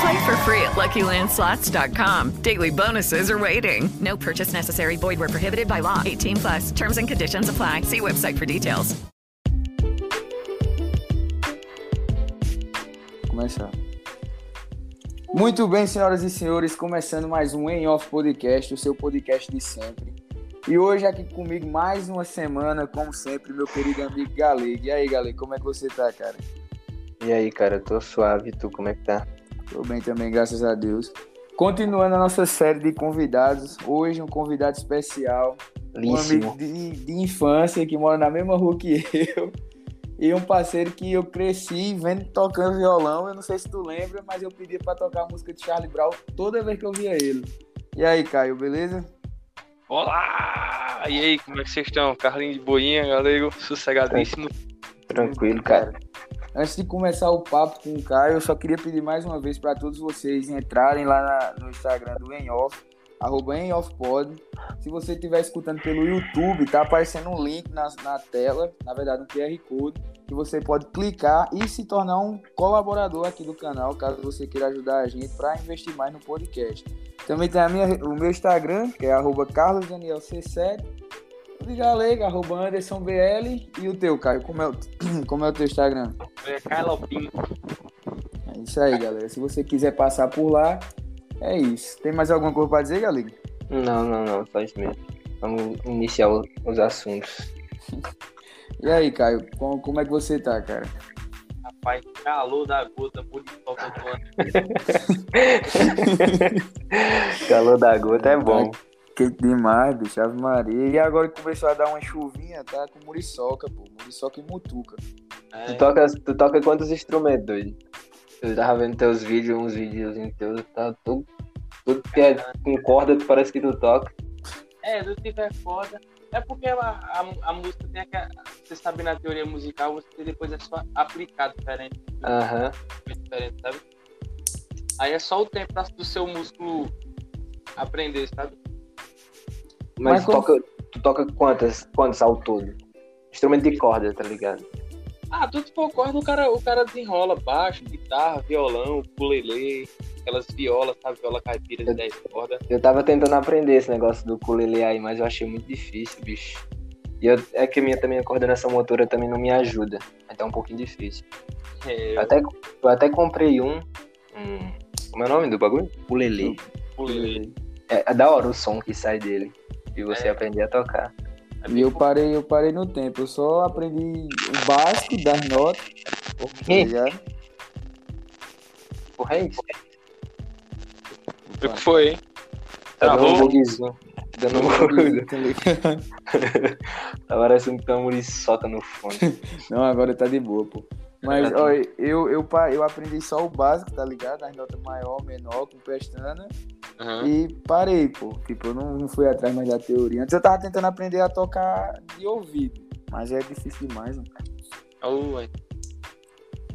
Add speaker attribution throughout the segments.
Speaker 1: Play for free at LuckyLandSlots.com. Daily bonuses are waiting. No purchase necessary. Void where prohibited by law. 18 plus. Terms and conditions apply. See website for details.
Speaker 2: Começar. Muito bem, senhoras e senhores, começando mais um Em Off Podcast, o seu podcast de sempre. E hoje aqui comigo mais uma semana, como sempre, meu querido amigo Galeg. E aí, Galeg, como é que você tá, cara?
Speaker 3: E aí, cara, tô suave, tu como é que tá?
Speaker 2: Tô bem também, graças a Deus. Continuando a nossa série de convidados, hoje um convidado especial, um amigo de, de infância que mora na mesma rua que eu, e um parceiro que eu cresci vendo tocando violão. Eu não sei se tu lembra, mas eu pedia para tocar a música de Charlie Brown toda vez que eu via ele. E aí, Caio, beleza?
Speaker 4: Olá! E aí, como é que vocês estão? Carlinhos de Boinha, galego, sossegadíssimo.
Speaker 3: Tranquilo, cara.
Speaker 2: Antes de começar o papo com o Caio, eu só queria pedir mais uma vez para todos vocês entrarem lá na, no Instagram do Enhoff, arroba Enhoffpod. Se você estiver escutando pelo YouTube, tá aparecendo um link na, na tela, na verdade um QR Code, que você pode clicar e se tornar um colaborador aqui do canal, caso você queira ajudar a gente para investir mais no podcast. Também tem minha, o meu Instagram, que é arroba carlosdanielc7, o de Galega, arroba AndersonBL, e o teu, Caio, como é o, como é o teu Instagram?
Speaker 4: É Carlopinho.
Speaker 2: É isso aí, galera. Se você quiser passar por lá, é isso. Tem mais alguma coisa para dizer, Galega?
Speaker 3: Não, não, não, só isso mesmo. Vamos iniciar os assuntos.
Speaker 2: e aí, Caio, como, como é que você tá, cara?
Speaker 4: Rapaz, calor da gota, muito
Speaker 3: Calor da gota é bom.
Speaker 2: Quente demais, bicho, Ave Maria. E agora que começou a dar uma chuvinha, tá com muriçoca, pô. Muriçoca e mutuca.
Speaker 3: É. Tu, toca, tu toca quantos instrumentos, doido? Eu tava vendo teus vídeos, uns vídeos teus, tá tudo, tudo que é com corda, tu parece que tu toca.
Speaker 4: É, do tipo é foda. É porque ela, a, a música tem aquela. Você sabe na teoria musical, você depois é só aplicar diferente.
Speaker 3: Aham.
Speaker 4: Diferente, sabe? Aí é só o tempo do seu músculo aprender, sabe?
Speaker 3: Mas, Mas tu, toca, tu toca quantas, quantos ao todo? Instrumento de corda, tá ligado?
Speaker 4: Ah, tudo for corda, o cara, o cara desenrola baixo, guitarra, violão, ukulele, aquelas violas, sabe? Viola caipira de 10 cordas.
Speaker 3: Eu tava tentando aprender esse negócio do ukulele aí, mas eu achei muito difícil, bicho. E eu, é que a minha também a coordenação motora também não me ajuda. Então é um pouquinho difícil. É, eu... Até, eu até comprei um, um. Como é o nome do bagulho? Ukulele.
Speaker 4: Ukulele.
Speaker 3: É, é da hora o som que sai dele e você é. aprender a tocar.
Speaker 2: É e eu parei, eu parei no tempo, eu só aprendi o básico das notas.
Speaker 3: O quê? Tá Porra, é isso?
Speaker 4: O que foi, hein?
Speaker 3: Tá dando um bugzinho. Dando um bug. tá parecendo que tem uma muriçota no fundo.
Speaker 2: Não, agora tá de boa, pô. Mas, ó, eu, eu, eu aprendi só o básico, tá ligado? As notas maior, menor, com pestana. Uhum. E parei, pô. Tipo, eu não, não fui atrás mais da teoria. Antes eu tava tentando aprender a tocar de ouvido. Mas é difícil demais, mano.
Speaker 4: Oh, mas,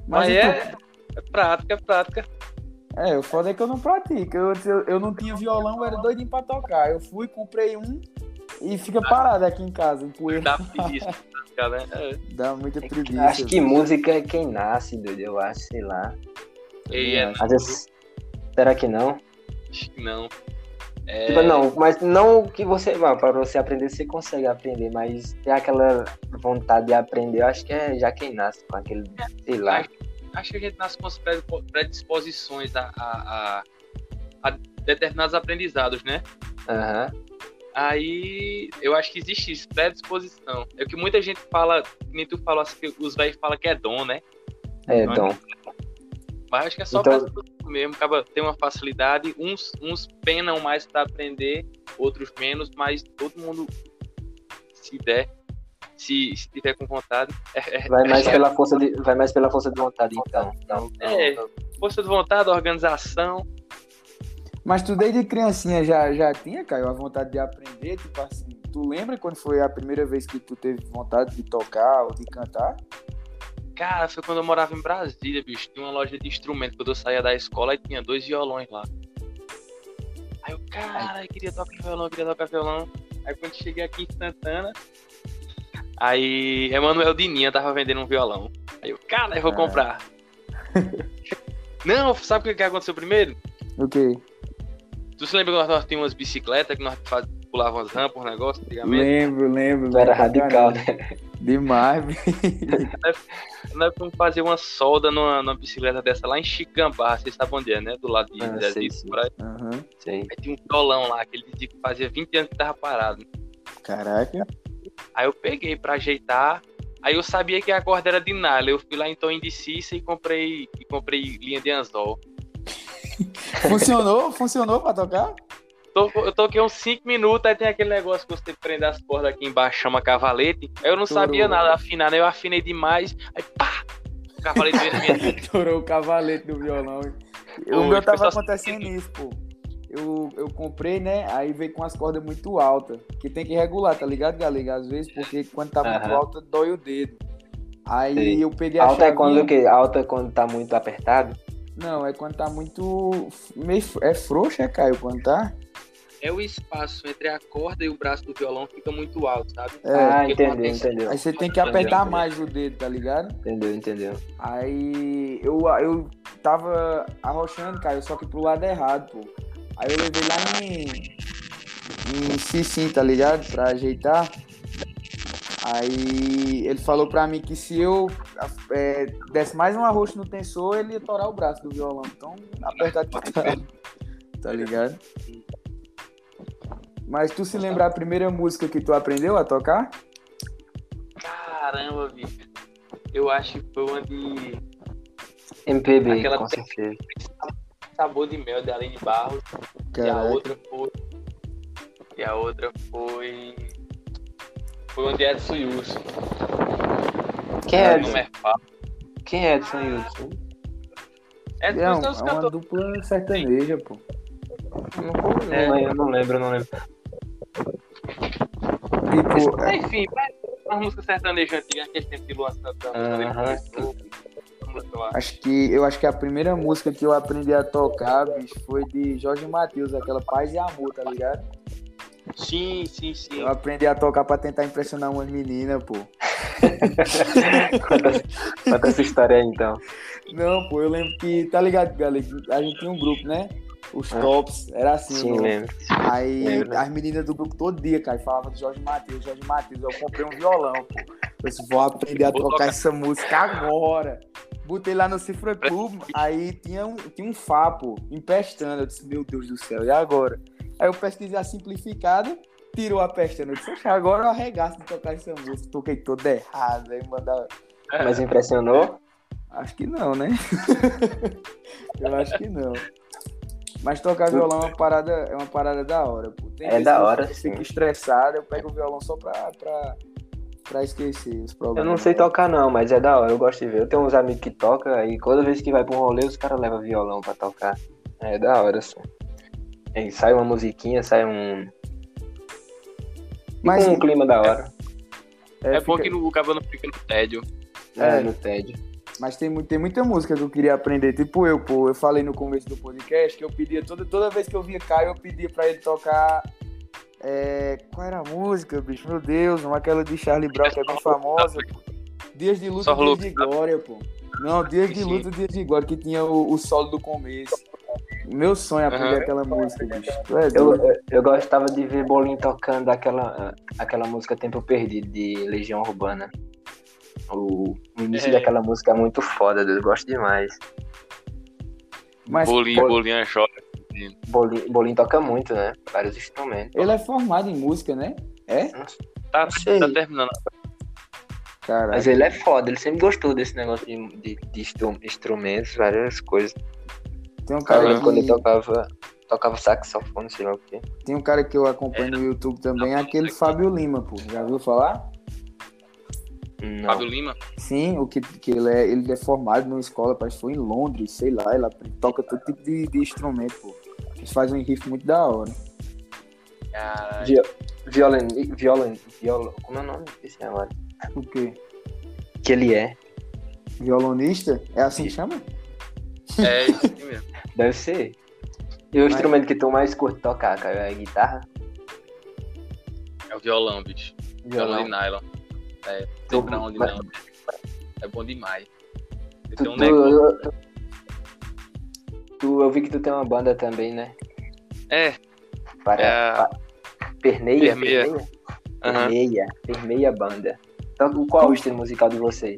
Speaker 4: mas é, é prática, é prática.
Speaker 2: É, o foda é que eu não pratico. Eu, eu, eu não tinha violão, eu era doidinho pra tocar. Eu fui, comprei um e fica parado aqui em casa, em poeira.
Speaker 4: Dá preguiça, né?
Speaker 2: É. Dá muita preguiça.
Speaker 3: Acho que música é quem nasce, doido. Eu acho, sei lá.
Speaker 4: E é,
Speaker 3: Às vezes... Será que não?
Speaker 4: Acho que não.
Speaker 3: É... Tipo, não, mas não que você. para você aprender, você consegue aprender, mas ter aquela vontade de aprender, eu acho que é já quem nasce com aquele. Sei lá.
Speaker 4: Acho, acho que a gente nasce com as predisposições a, a, a, a determinados aprendizados, né?
Speaker 3: Aham. Uhum.
Speaker 4: Aí eu acho que existe isso, predisposição. É o que muita gente fala, nem tu falou assim, os velhos falam que é dom, né?
Speaker 3: É,
Speaker 4: é
Speaker 3: dom.
Speaker 4: Mas acho que é só
Speaker 3: Então-
Speaker 4: mesmo, acaba tem uma facilidade, uns, uns penam mais pra aprender, outros menos, mas todo mundo se der, se, se tiver com vontade, é, é-
Speaker 3: Vai mais
Speaker 4: acho que
Speaker 3: pela força de, vai mais pela força de vontade, então. Não, não,
Speaker 4: É.
Speaker 3: não.
Speaker 4: força de vontade, organização.
Speaker 2: Mas tu desde criancinha já, já tinha, Caio, a vontade de aprender? Tipo assim, tu lembra quando foi a primeira vez que tu teve vontade de tocar ou de cantar?
Speaker 4: Cara, foi quando eu morava em Brasília, bicho. Tinha uma loja de instrumento quando eu saía da escola e tinha dois violões lá. Aí eu, cara, eu queria tocar violão, eu queria tocar violão. Aí quando cheguei aqui em Santana, aí Emanuel Dininha tava vendendo um violão. Aí eu, cara, eu vou
Speaker 2: Ah.
Speaker 4: comprar. Não, sabe o que que aconteceu primeiro?
Speaker 2: O quê?
Speaker 4: Tu se lembra quando nós tínhamos umas bicicletas que nós faz, pulávamos umas rampas, um negócio antigamente?
Speaker 2: Lembro, lembro.
Speaker 3: Era radical, né?
Speaker 2: Demais, bicho.
Speaker 4: Nós fomos fazer uma solda numa, numa bicicleta dessa lá em Chicambá, vocês sabem onde é, né? Do lado de
Speaker 3: Ah, sei,
Speaker 4: por aí.
Speaker 3: Sei.
Speaker 4: Aí tinha um violão lá, que ele dizia que fazia 20 anos que tava parado.
Speaker 2: Caraca.
Speaker 4: Aí eu peguei pra ajeitar. Aí eu sabia que a corda era de nylon. Eu fui lá em Tom de Cissa e comprei, e comprei linha de anzol.
Speaker 2: Funcionou? Funcionou pra tocar?
Speaker 4: To- Eu toquei uns 5 minutos, aí tem aquele negócio que você prende as cordas aqui embaixo, chama cavalete. Aí eu não
Speaker 2: Estourou.
Speaker 4: sabia nada afinar, né? Eu afinei demais. Aí pá! O cavalete veio na minha
Speaker 2: Estourou o cavalete do violão.
Speaker 4: Pô,
Speaker 2: o meu tava acontecendo isso, pô. Eu, eu comprei, né? Aí veio com as cordas muito altas. Que tem que regular, tá ligado, galega? Às vezes, porque quando tá muito
Speaker 3: Aham.
Speaker 2: alta, dói o dedo. Aí
Speaker 3: Sei.
Speaker 2: eu peguei a
Speaker 3: Alta é
Speaker 2: chavinha...
Speaker 3: quando o quê? Alta é quando tá muito apertado?
Speaker 2: Não, é quando tá muito... Meio... É frouxo, é, Caio? Quando tá?
Speaker 4: É o espaço entre a corda e o braço do violão fica muito alto, sabe?
Speaker 2: É.
Speaker 3: ah, entendeu, entendeu.
Speaker 2: Aí você tem que
Speaker 3: Entendeu,
Speaker 2: apertar
Speaker 3: entendeu.
Speaker 2: mais o dedo, tá ligado?
Speaker 3: Entendeu, entendeu.
Speaker 2: Aí eu, eu tava arrochando, Caio, só que pro lado errado, pô. Aí eu levei lá em, em Cicim, tá ligado? Pra ajeitar. Aí ele falou pra mim que se eu é, desse mais um arroxo no tensor, ele ia torar o braço do violão. Então, apertado pra trás. Tá ligado? Mas tu se lembra a primeira música que tu aprendeu a tocar?
Speaker 4: Caramba, bicho. Eu acho que foi uma de
Speaker 3: MPB,
Speaker 4: Aquela
Speaker 3: com certeza.
Speaker 4: Sabor de Mel, de Aline Barros. E a outra foi. E a outra foi. Foi onde Edson Wilson.
Speaker 3: Quem é
Speaker 4: O nome
Speaker 3: Edson?
Speaker 4: é.
Speaker 3: Quem é Edson Wilson?
Speaker 4: Edson
Speaker 2: É, um-
Speaker 4: Wilson é os
Speaker 2: é uma dupla sertaneja, pô.
Speaker 3: Não,
Speaker 4: É.
Speaker 3: lembro, não lembro, não lembro.
Speaker 2: Tipo, é,
Speaker 4: Enfim, uma música sertaneja antiga, aquele tempo de Luan Santana.
Speaker 2: Acho que eu acho que a primeira música que eu aprendi a tocar, bicho, foi de Jorge Matheus, aquela Paz e Amor, tá ligado?
Speaker 4: Sim, sim, sim.
Speaker 2: Eu aprendi a tocar pra tentar impressionar umas meninas, pô.
Speaker 3: Conta, conta essa história aí, então.
Speaker 2: Não, pô, eu lembro que, tá ligado, galera? A gente tinha um grupo, né? Os
Speaker 3: Ah.
Speaker 2: tops, era assim,
Speaker 3: Sim, lembro.
Speaker 2: Aí
Speaker 3: Lembro.
Speaker 2: as meninas do grupo todo dia, cara, falavam de Jorge Matheus, Jorge Matheus. Eu comprei um violão, pô. Eu disse, vou aprender a
Speaker 4: Vou
Speaker 2: tocar
Speaker 4: tocar.
Speaker 2: essa música agora. Botei lá no Cifra Club, aí tinha um, tinha um Fá, pô, empestando. Eu disse, meu Deus do céu, e agora? Aí eu pesquisei a simplificada, tirou a pestana. Eu disse, "Oxe, agora eu arregaço de tocar essa música. Toquei toda errada, aí mandava.
Speaker 3: Mas impressionou?
Speaker 2: Acho que não, né? eu acho que não. Mas tocar violão é uma parada, é uma parada da hora, pô. Tem
Speaker 3: É da
Speaker 2: que eu
Speaker 3: hora,
Speaker 2: fico
Speaker 3: sim.
Speaker 2: estressado, eu pego o violão só pra, pra, pra esquecer os
Speaker 3: Eu
Speaker 2: problemas.
Speaker 3: não sei tocar não, mas é da hora, eu gosto de ver. Eu tenho uns amigos que tocam e toda vez que vai pra um rolê os caras levam violão pra tocar. É da hora, assim. Aí sai uma musiquinha, sai um.
Speaker 2: Mas
Speaker 3: um clima da hora.
Speaker 4: É, bom
Speaker 2: fica-
Speaker 4: que no, o cabelo não fica no tédio.
Speaker 3: É,
Speaker 2: É.
Speaker 3: no TED.
Speaker 2: Mas tem, tem muita música que eu queria aprender. Tipo eu, pô. Eu falei no começo do podcast que eu pedia, toda, toda vez que eu via Caio, eu pedia pra ele tocar. é, qual era a música, bicho? Meu Deus, uma aquela de Charlie Brown que é bem famosa. pô. Dias de luta,
Speaker 4: Só
Speaker 2: dias de glória, pô. Não, Dias de luta, dias de glória, que tinha o, o solo do começo. Meu sonho é aprender
Speaker 4: Aham.
Speaker 2: aquela música, bicho. É
Speaker 3: Eu, eu, eu gostava de ver Bolinho tocando aquela, aquela música Tempo Perdido de Legião Urbana. O, o início
Speaker 4: É.
Speaker 3: daquela música é muito foda, eu gosto demais.
Speaker 2: Mas,
Speaker 4: bolinho,
Speaker 3: pô-
Speaker 4: bolinho é joia.
Speaker 3: Bolinho, Bolinho toca muito, né? Vários instrumentos.
Speaker 2: Ele é formado em música, né? É?
Speaker 4: Tá, tá terminando.
Speaker 2: Caralho.
Speaker 3: Mas ele é foda, ele sempre gostou desse negócio de, de, de instru- instrumentos, várias coisas.
Speaker 2: Tem um
Speaker 3: Eu
Speaker 2: cara
Speaker 3: lembro quando ele
Speaker 2: que,
Speaker 3: tocava, tocava saxofone, sei lá o quê.
Speaker 2: tem um cara que eu acompanho no YouTube também, aquele Fábio Lima, pô. Já viu falar?
Speaker 3: Não.
Speaker 4: Fábio Lima.
Speaker 2: Sim, o que, que ele, é, ele é formado numa escola, parece que foi em Londres, sei lá, ele toca todo tipo de, de instrumento, pô. Eles fazem um riff muito da hora.
Speaker 4: Caralho.
Speaker 3: Vi- Violin, violin, violin, como é o nome desse agora?
Speaker 2: O quê?
Speaker 3: Que ele é.
Speaker 2: Violonista? É assim que chama?
Speaker 4: É isso mesmo.
Speaker 3: Deve ser. E o
Speaker 2: Mas-
Speaker 3: instrumento que tu mais curte tocar, cara, é a guitarra?
Speaker 4: É o violão, bicho. Violão de nylon. É,
Speaker 3: Tu-
Speaker 4: tem pra onde
Speaker 3: mas-
Speaker 4: não. É bom demais.
Speaker 3: Tu,
Speaker 4: Tem um
Speaker 3: tu-
Speaker 4: negócio.
Speaker 3: tu- tu- eu vi que tu tem uma banda também, né?
Speaker 4: É,
Speaker 3: Para,
Speaker 4: É.
Speaker 3: pa- Permeia?
Speaker 4: Permeia.
Speaker 3: Permeia?
Speaker 4: aham.
Speaker 3: Permeia. Permeia banda. Então, qual é o estilo musical de vocês?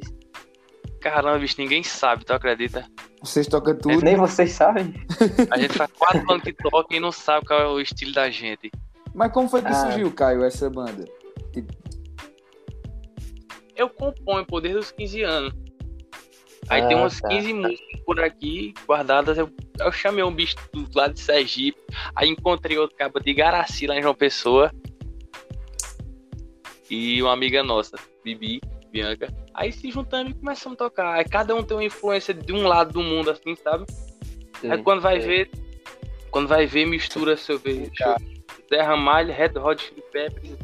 Speaker 4: Caramba, bicho, ninguém sabe, tu acredita?
Speaker 2: Vocês tocam tudo.
Speaker 3: Nem vocês sabem.
Speaker 4: A gente faz quatro anos que toca e não sabe qual é o estilo da gente.
Speaker 2: Mas como foi que
Speaker 3: Ah.
Speaker 2: surgiu, Caio, essa banda?
Speaker 4: Eu componho, pô, desde os 15 anos. Aí
Speaker 3: Ah,
Speaker 4: tem umas
Speaker 3: tá.
Speaker 4: 15 músicas por aqui guardadas. Eu, eu chamei um bicho do lado de Sergipe. Aí encontrei outro cabo de Garaci lá em João Pessoa. E uma amiga nossa, Bibi, Bianca. Aí se juntamos e começamos a tocar. Aí cada um tem uma influência de um lado do mundo, assim, sabe? Aí quando vai ver, quando vai ver, mistura seu ver. Zé Ramalho, Red Hot Chili Peppers,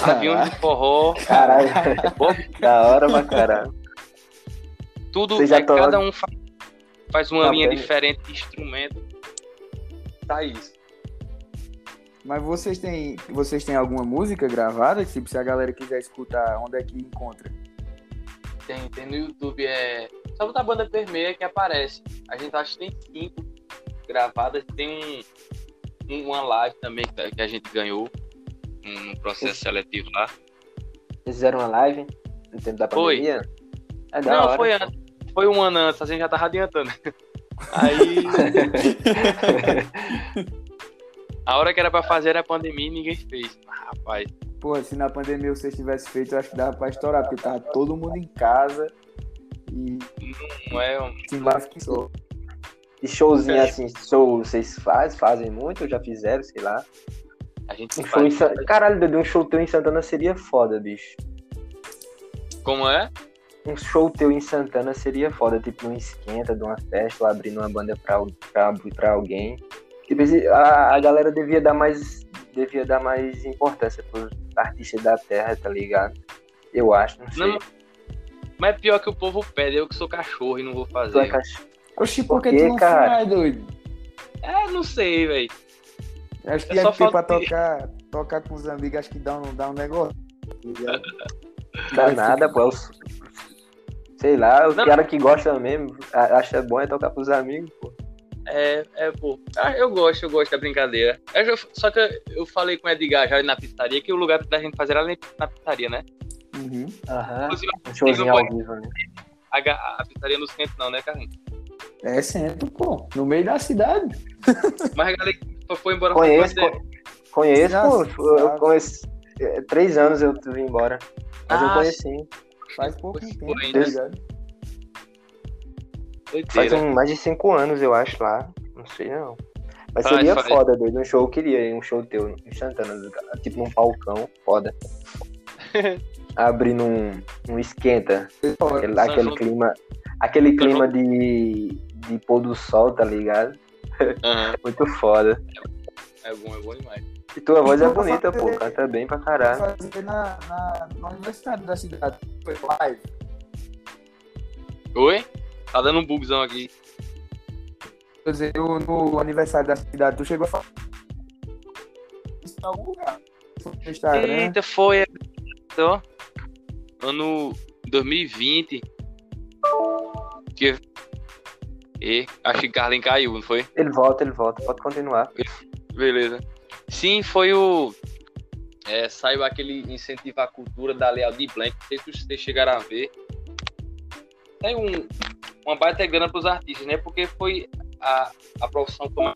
Speaker 4: Aviões de Forró,
Speaker 3: Caralho. da hora pra caralho.
Speaker 4: tudo, é, cada um faz, faz uma
Speaker 3: Tá
Speaker 4: linha
Speaker 3: bem.
Speaker 4: diferente de instrumento. Tá isso.
Speaker 2: Mas vocês têm, vocês têm alguma música gravada? Tipo, se a galera quiser escutar, onde é que encontra?
Speaker 4: Tem, tem no YouTube, é. Só botar a banda Permeia que aparece. A gente acha que tem cinco gravadas. Tem um, um- uma live também que que a gente ganhou. Um processo seletivo lá.
Speaker 3: Vocês fizeram uma live no tempo da
Speaker 4: Foi.
Speaker 3: pandemia? É da
Speaker 4: Não,
Speaker 3: hora.
Speaker 4: foi antes. Foi um ano antes, a gente já tava adiantando. Aí. a hora que era pra fazer era a pandemia e ninguém fez. Ah, rapaz.
Speaker 2: Pô, se na pandemia vocês tivessem feito, eu acho que dava pra estourar, porque tava todo mundo em casa e
Speaker 4: Não é um.
Speaker 2: lá que só.
Speaker 3: E showzinho
Speaker 4: É.
Speaker 3: assim, show vocês faz, fazem muito, ou já fizeram, sei lá.
Speaker 4: A gente
Speaker 3: Um
Speaker 4: faz.
Speaker 3: Sa- Caralho, Dudu, um show teu em Santana seria foda, bicho.
Speaker 4: Como é?
Speaker 3: Um show teu em Santana seria foda, tipo um esquenta de uma festa, ou abrindo uma banda pra, pra, pra alguém. Tipo, a, a galera devia dar mais. Devia dar mais importância pros artistas da terra, tá ligado? Eu acho, não sei.
Speaker 4: Não, mas é pior que o povo pede, eu que sou cachorro e não vou
Speaker 3: Tu
Speaker 4: fazer.
Speaker 3: é cach-
Speaker 2: Oxi,
Speaker 3: Por
Speaker 2: que tu não
Speaker 3: cara?
Speaker 2: faz, doido?
Speaker 4: É, não sei, velho.
Speaker 2: Acho que
Speaker 4: É
Speaker 2: ia
Speaker 4: só
Speaker 2: pra
Speaker 4: falta de-
Speaker 2: tocar, tocar com os amigos, acho que dá um, dá um negócio.
Speaker 3: Dá nada, pô. é Sei lá, os
Speaker 4: Não.
Speaker 3: caras que gostam mesmo, acha bom é tocar pros amigos, pô.
Speaker 4: É, é, pô. Ah, eu gosto, eu gosto da brincadeira. Eu já- só que eu- eu falei com o Edgar já na pizzaria que o lugar da gente fazer era na pizzaria, né?
Speaker 2: Uhum.
Speaker 3: Aham. Um showzinho ao vivo, né?
Speaker 4: a, a pizzaria no centro não, né, Carlinhos?
Speaker 2: É centro, pô. No meio da cidade.
Speaker 4: Mas a galera que foi embora
Speaker 3: Conheço,
Speaker 4: faz
Speaker 3: co- conheço, pô. Eu conheço. é, Três anos eu vim embora. Mas eu
Speaker 4: Ah,
Speaker 3: conheci.
Speaker 2: Faz pouco tempo,
Speaker 4: foi,
Speaker 2: tá
Speaker 4: né?
Speaker 2: Ligado?
Speaker 3: Faz
Speaker 4: doideira.
Speaker 3: um, mais de cinco anos, eu acho, lá. Não sei não. Mas
Speaker 4: Faz,
Speaker 3: seria
Speaker 4: faz.
Speaker 3: foda, doido. Um show eu queria, ir, um show teu em Santana, tipo num palcão, foda. Abrindo um, um esquenta. Aquele, aquele clima. Aquele clima de, de pôr do sol, tá ligado?
Speaker 4: Aham,
Speaker 3: Muito foda.
Speaker 4: é bom, é bom demais.
Speaker 3: E tua voz é
Speaker 2: Então,
Speaker 3: bonita,
Speaker 2: pra
Speaker 3: pô.
Speaker 2: fazer-
Speaker 3: Canta bem pra caralho.
Speaker 2: Fazer na, na, na universidade da cidade. Foi live.
Speaker 4: Oi? Tá dando um bugzão aqui.
Speaker 2: Quer dizer, no, no aniversário da cidade, tu chegou a falar isso em algum lugar. Foi no Instagram.
Speaker 4: Eita, foi. Ó, ano 2020. Que... E, acho que Carlin caiu, não foi?
Speaker 3: Ele volta, ele volta. Pode continuar.
Speaker 4: Beleza. Sim, foi o. É, saiu aquele incentivo à cultura da Leal de Blank. Não sei se vocês chegaram a ver. Tem um, uma baita grana para os artistas, né? Porque foi a, a profissão mais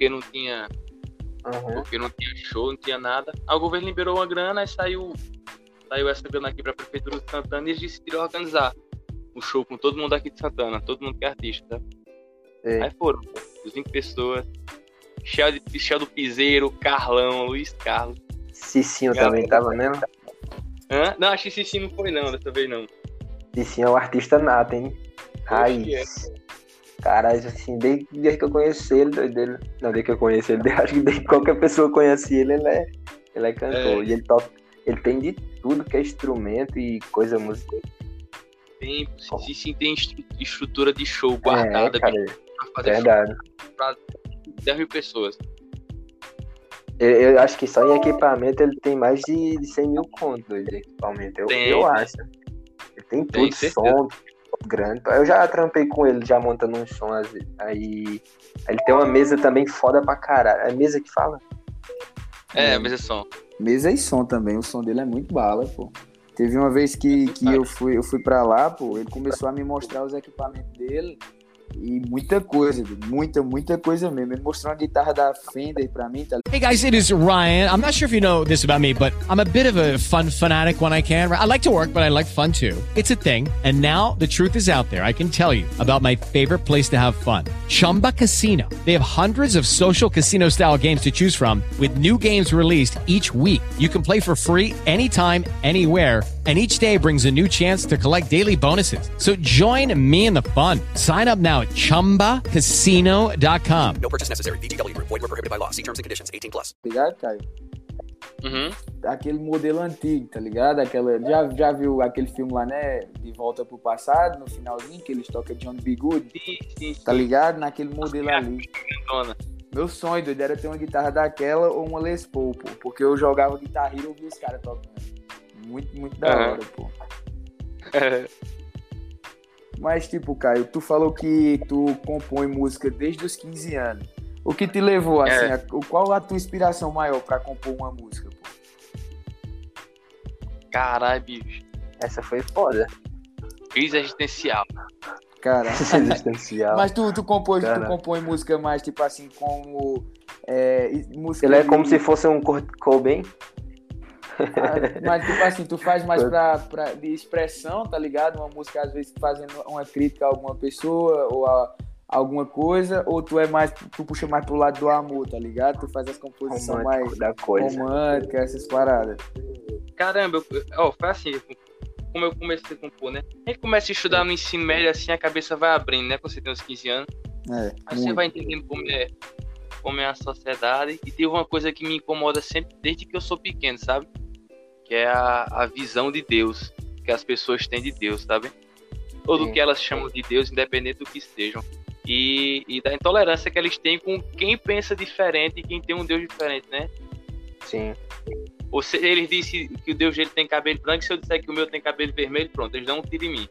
Speaker 4: porque não tinha.
Speaker 3: Uhum.
Speaker 4: Porque não tinha show, não tinha nada. Aí o governo liberou uma grana, aí saiu. Saiu essa grana aqui pra Prefeitura de Santana e eles decidiram organizar um show com todo mundo aqui de Santana, todo mundo que é artista, tá?
Speaker 3: Sei.
Speaker 4: Aí foram, pô, 20 pessoas. Michel, do Piseiro, Carlão, Luiz Carlos.
Speaker 3: Cicinho também tava mesmo?
Speaker 4: Hã? Não, acho que sim não foi não, dessa vez não.
Speaker 3: Cicinho é um artista nato, hein? Raiz. Caralho, assim, desde, desde que eu conheci ele, doido, ele. Não, desde que eu conheci ele, acho que desde que qualquer pessoa conhece ele, ele é, ele é cantor.
Speaker 4: É.
Speaker 3: E ele toca. Ele tem de tudo que é instrumento e coisa musical.
Speaker 4: Tem, sim, sim, tem estru- estrutura de show guardada
Speaker 3: é, cara,
Speaker 4: pra
Speaker 3: verdade.
Speaker 4: pra 10 mil pessoas.
Speaker 3: Eu, eu acho que só em equipamento ele tem mais de, de 100 mil contos de equipamento. Eu,
Speaker 4: Tem,
Speaker 3: eu
Speaker 4: tem.
Speaker 3: acho. Ele tem
Speaker 4: Tem,
Speaker 3: tudo,
Speaker 4: certeza.
Speaker 3: som grande. Eu já trampei com ele, já montando um som. Aí. Ele tem uma mesa também foda pra caralho. É mesa que fala?
Speaker 4: É, mas é som.
Speaker 2: Mesa e som também, o som dele é muito bala, pô. Teve uma vez que, que eu, fui, eu fui pra lá, pô, ele começou a me mostrar os equipamentos dele e muita coisa, muita, muita coisa mesmo. Ele mostrou uma guitarra da Fender pra mim, tá
Speaker 5: Hey guys, it is Ryan. I'm not sure if you know this about me, but I'm a bit of a fun fanatic when I can. I like to work, but I like fun too. It's a thing. And now the truth is out there. I can tell you about my favorite place to have fun Chumba Casino. They have hundreds of social casino style games to choose from, with new games released each week. You can play for free anytime, anywhere. And each day brings a new chance to collect daily bonuses. So join me in the fun. Sign up now at chumbacasino.com.
Speaker 6: No purchase necessary. Group. Void were prohibited by law. See terms and conditions. 18 plus.
Speaker 2: ligado, Caio?
Speaker 4: Uhum.
Speaker 2: Aquele modelo antigo, tá ligado? Aquela, já, já viu aquele filme lá, né? De Volta pro Passado, no finalzinho, que eles tocam John B. Good,
Speaker 4: Sim, sim, sim.
Speaker 2: tá ligado? Naquele modelo ali.
Speaker 4: Dona.
Speaker 2: Meu sonho, doido, era ter uma guitarra daquela ou uma Les Paul, pô. Porque eu jogava guitarra e ouvia os caras tocando. Muito, muito da
Speaker 4: Aham.
Speaker 2: hora, pô. Mas, tipo, Caio, tu falou que tu compõe música desde os 15 anos. O que te levou, assim,
Speaker 4: É.
Speaker 2: a- o- qual a tua inspiração maior pra compor uma música, pô?
Speaker 4: Caralho, bicho.
Speaker 3: Essa foi foda.
Speaker 4: Crise existencial.
Speaker 2: Cara,
Speaker 3: Existencial.
Speaker 2: mas tu, tu, compõe, tu compõe música mais, tipo assim, como... É, e- música
Speaker 3: Ele é
Speaker 2: de-
Speaker 3: como se fosse um Kurt Cobain.
Speaker 2: Ah, Mas, tipo assim, tu faz mais pra, pra, de expressão, tá ligado? Uma música, às vezes, fazendo uma crítica a alguma pessoa ou a alguma coisa, ou tu é mais, tu puxa mais pro lado do amor, tá ligado? Tu faz as composições mais
Speaker 3: da coisa.
Speaker 2: românticas, essas paradas.
Speaker 4: Caramba, eu, ó, foi assim, como eu comecei a compor, né? A gente começa a estudar no ensino médio, assim, a cabeça vai abrindo, né? Quando você tem uns 15 anos.
Speaker 2: É,
Speaker 4: Aí você
Speaker 2: muito.
Speaker 4: vai entendendo como é, como é a sociedade. E teve uma coisa que me incomoda sempre, desde que eu sou pequeno, sabe? Que é a, a visão de Deus que as pessoas têm de Deus, sabe? Ou do
Speaker 3: Sim.
Speaker 4: que elas chamam de Deus, independente do que estejam. E, e da intolerância que eles têm com quem pensa diferente e quem tem um Deus diferente, né?
Speaker 3: Sim.
Speaker 4: Ou se eles dizem que o Deus dele tem cabelo branco, se eu disser que o meu tem cabelo vermelho, pronto, eles dão um tiro em mim.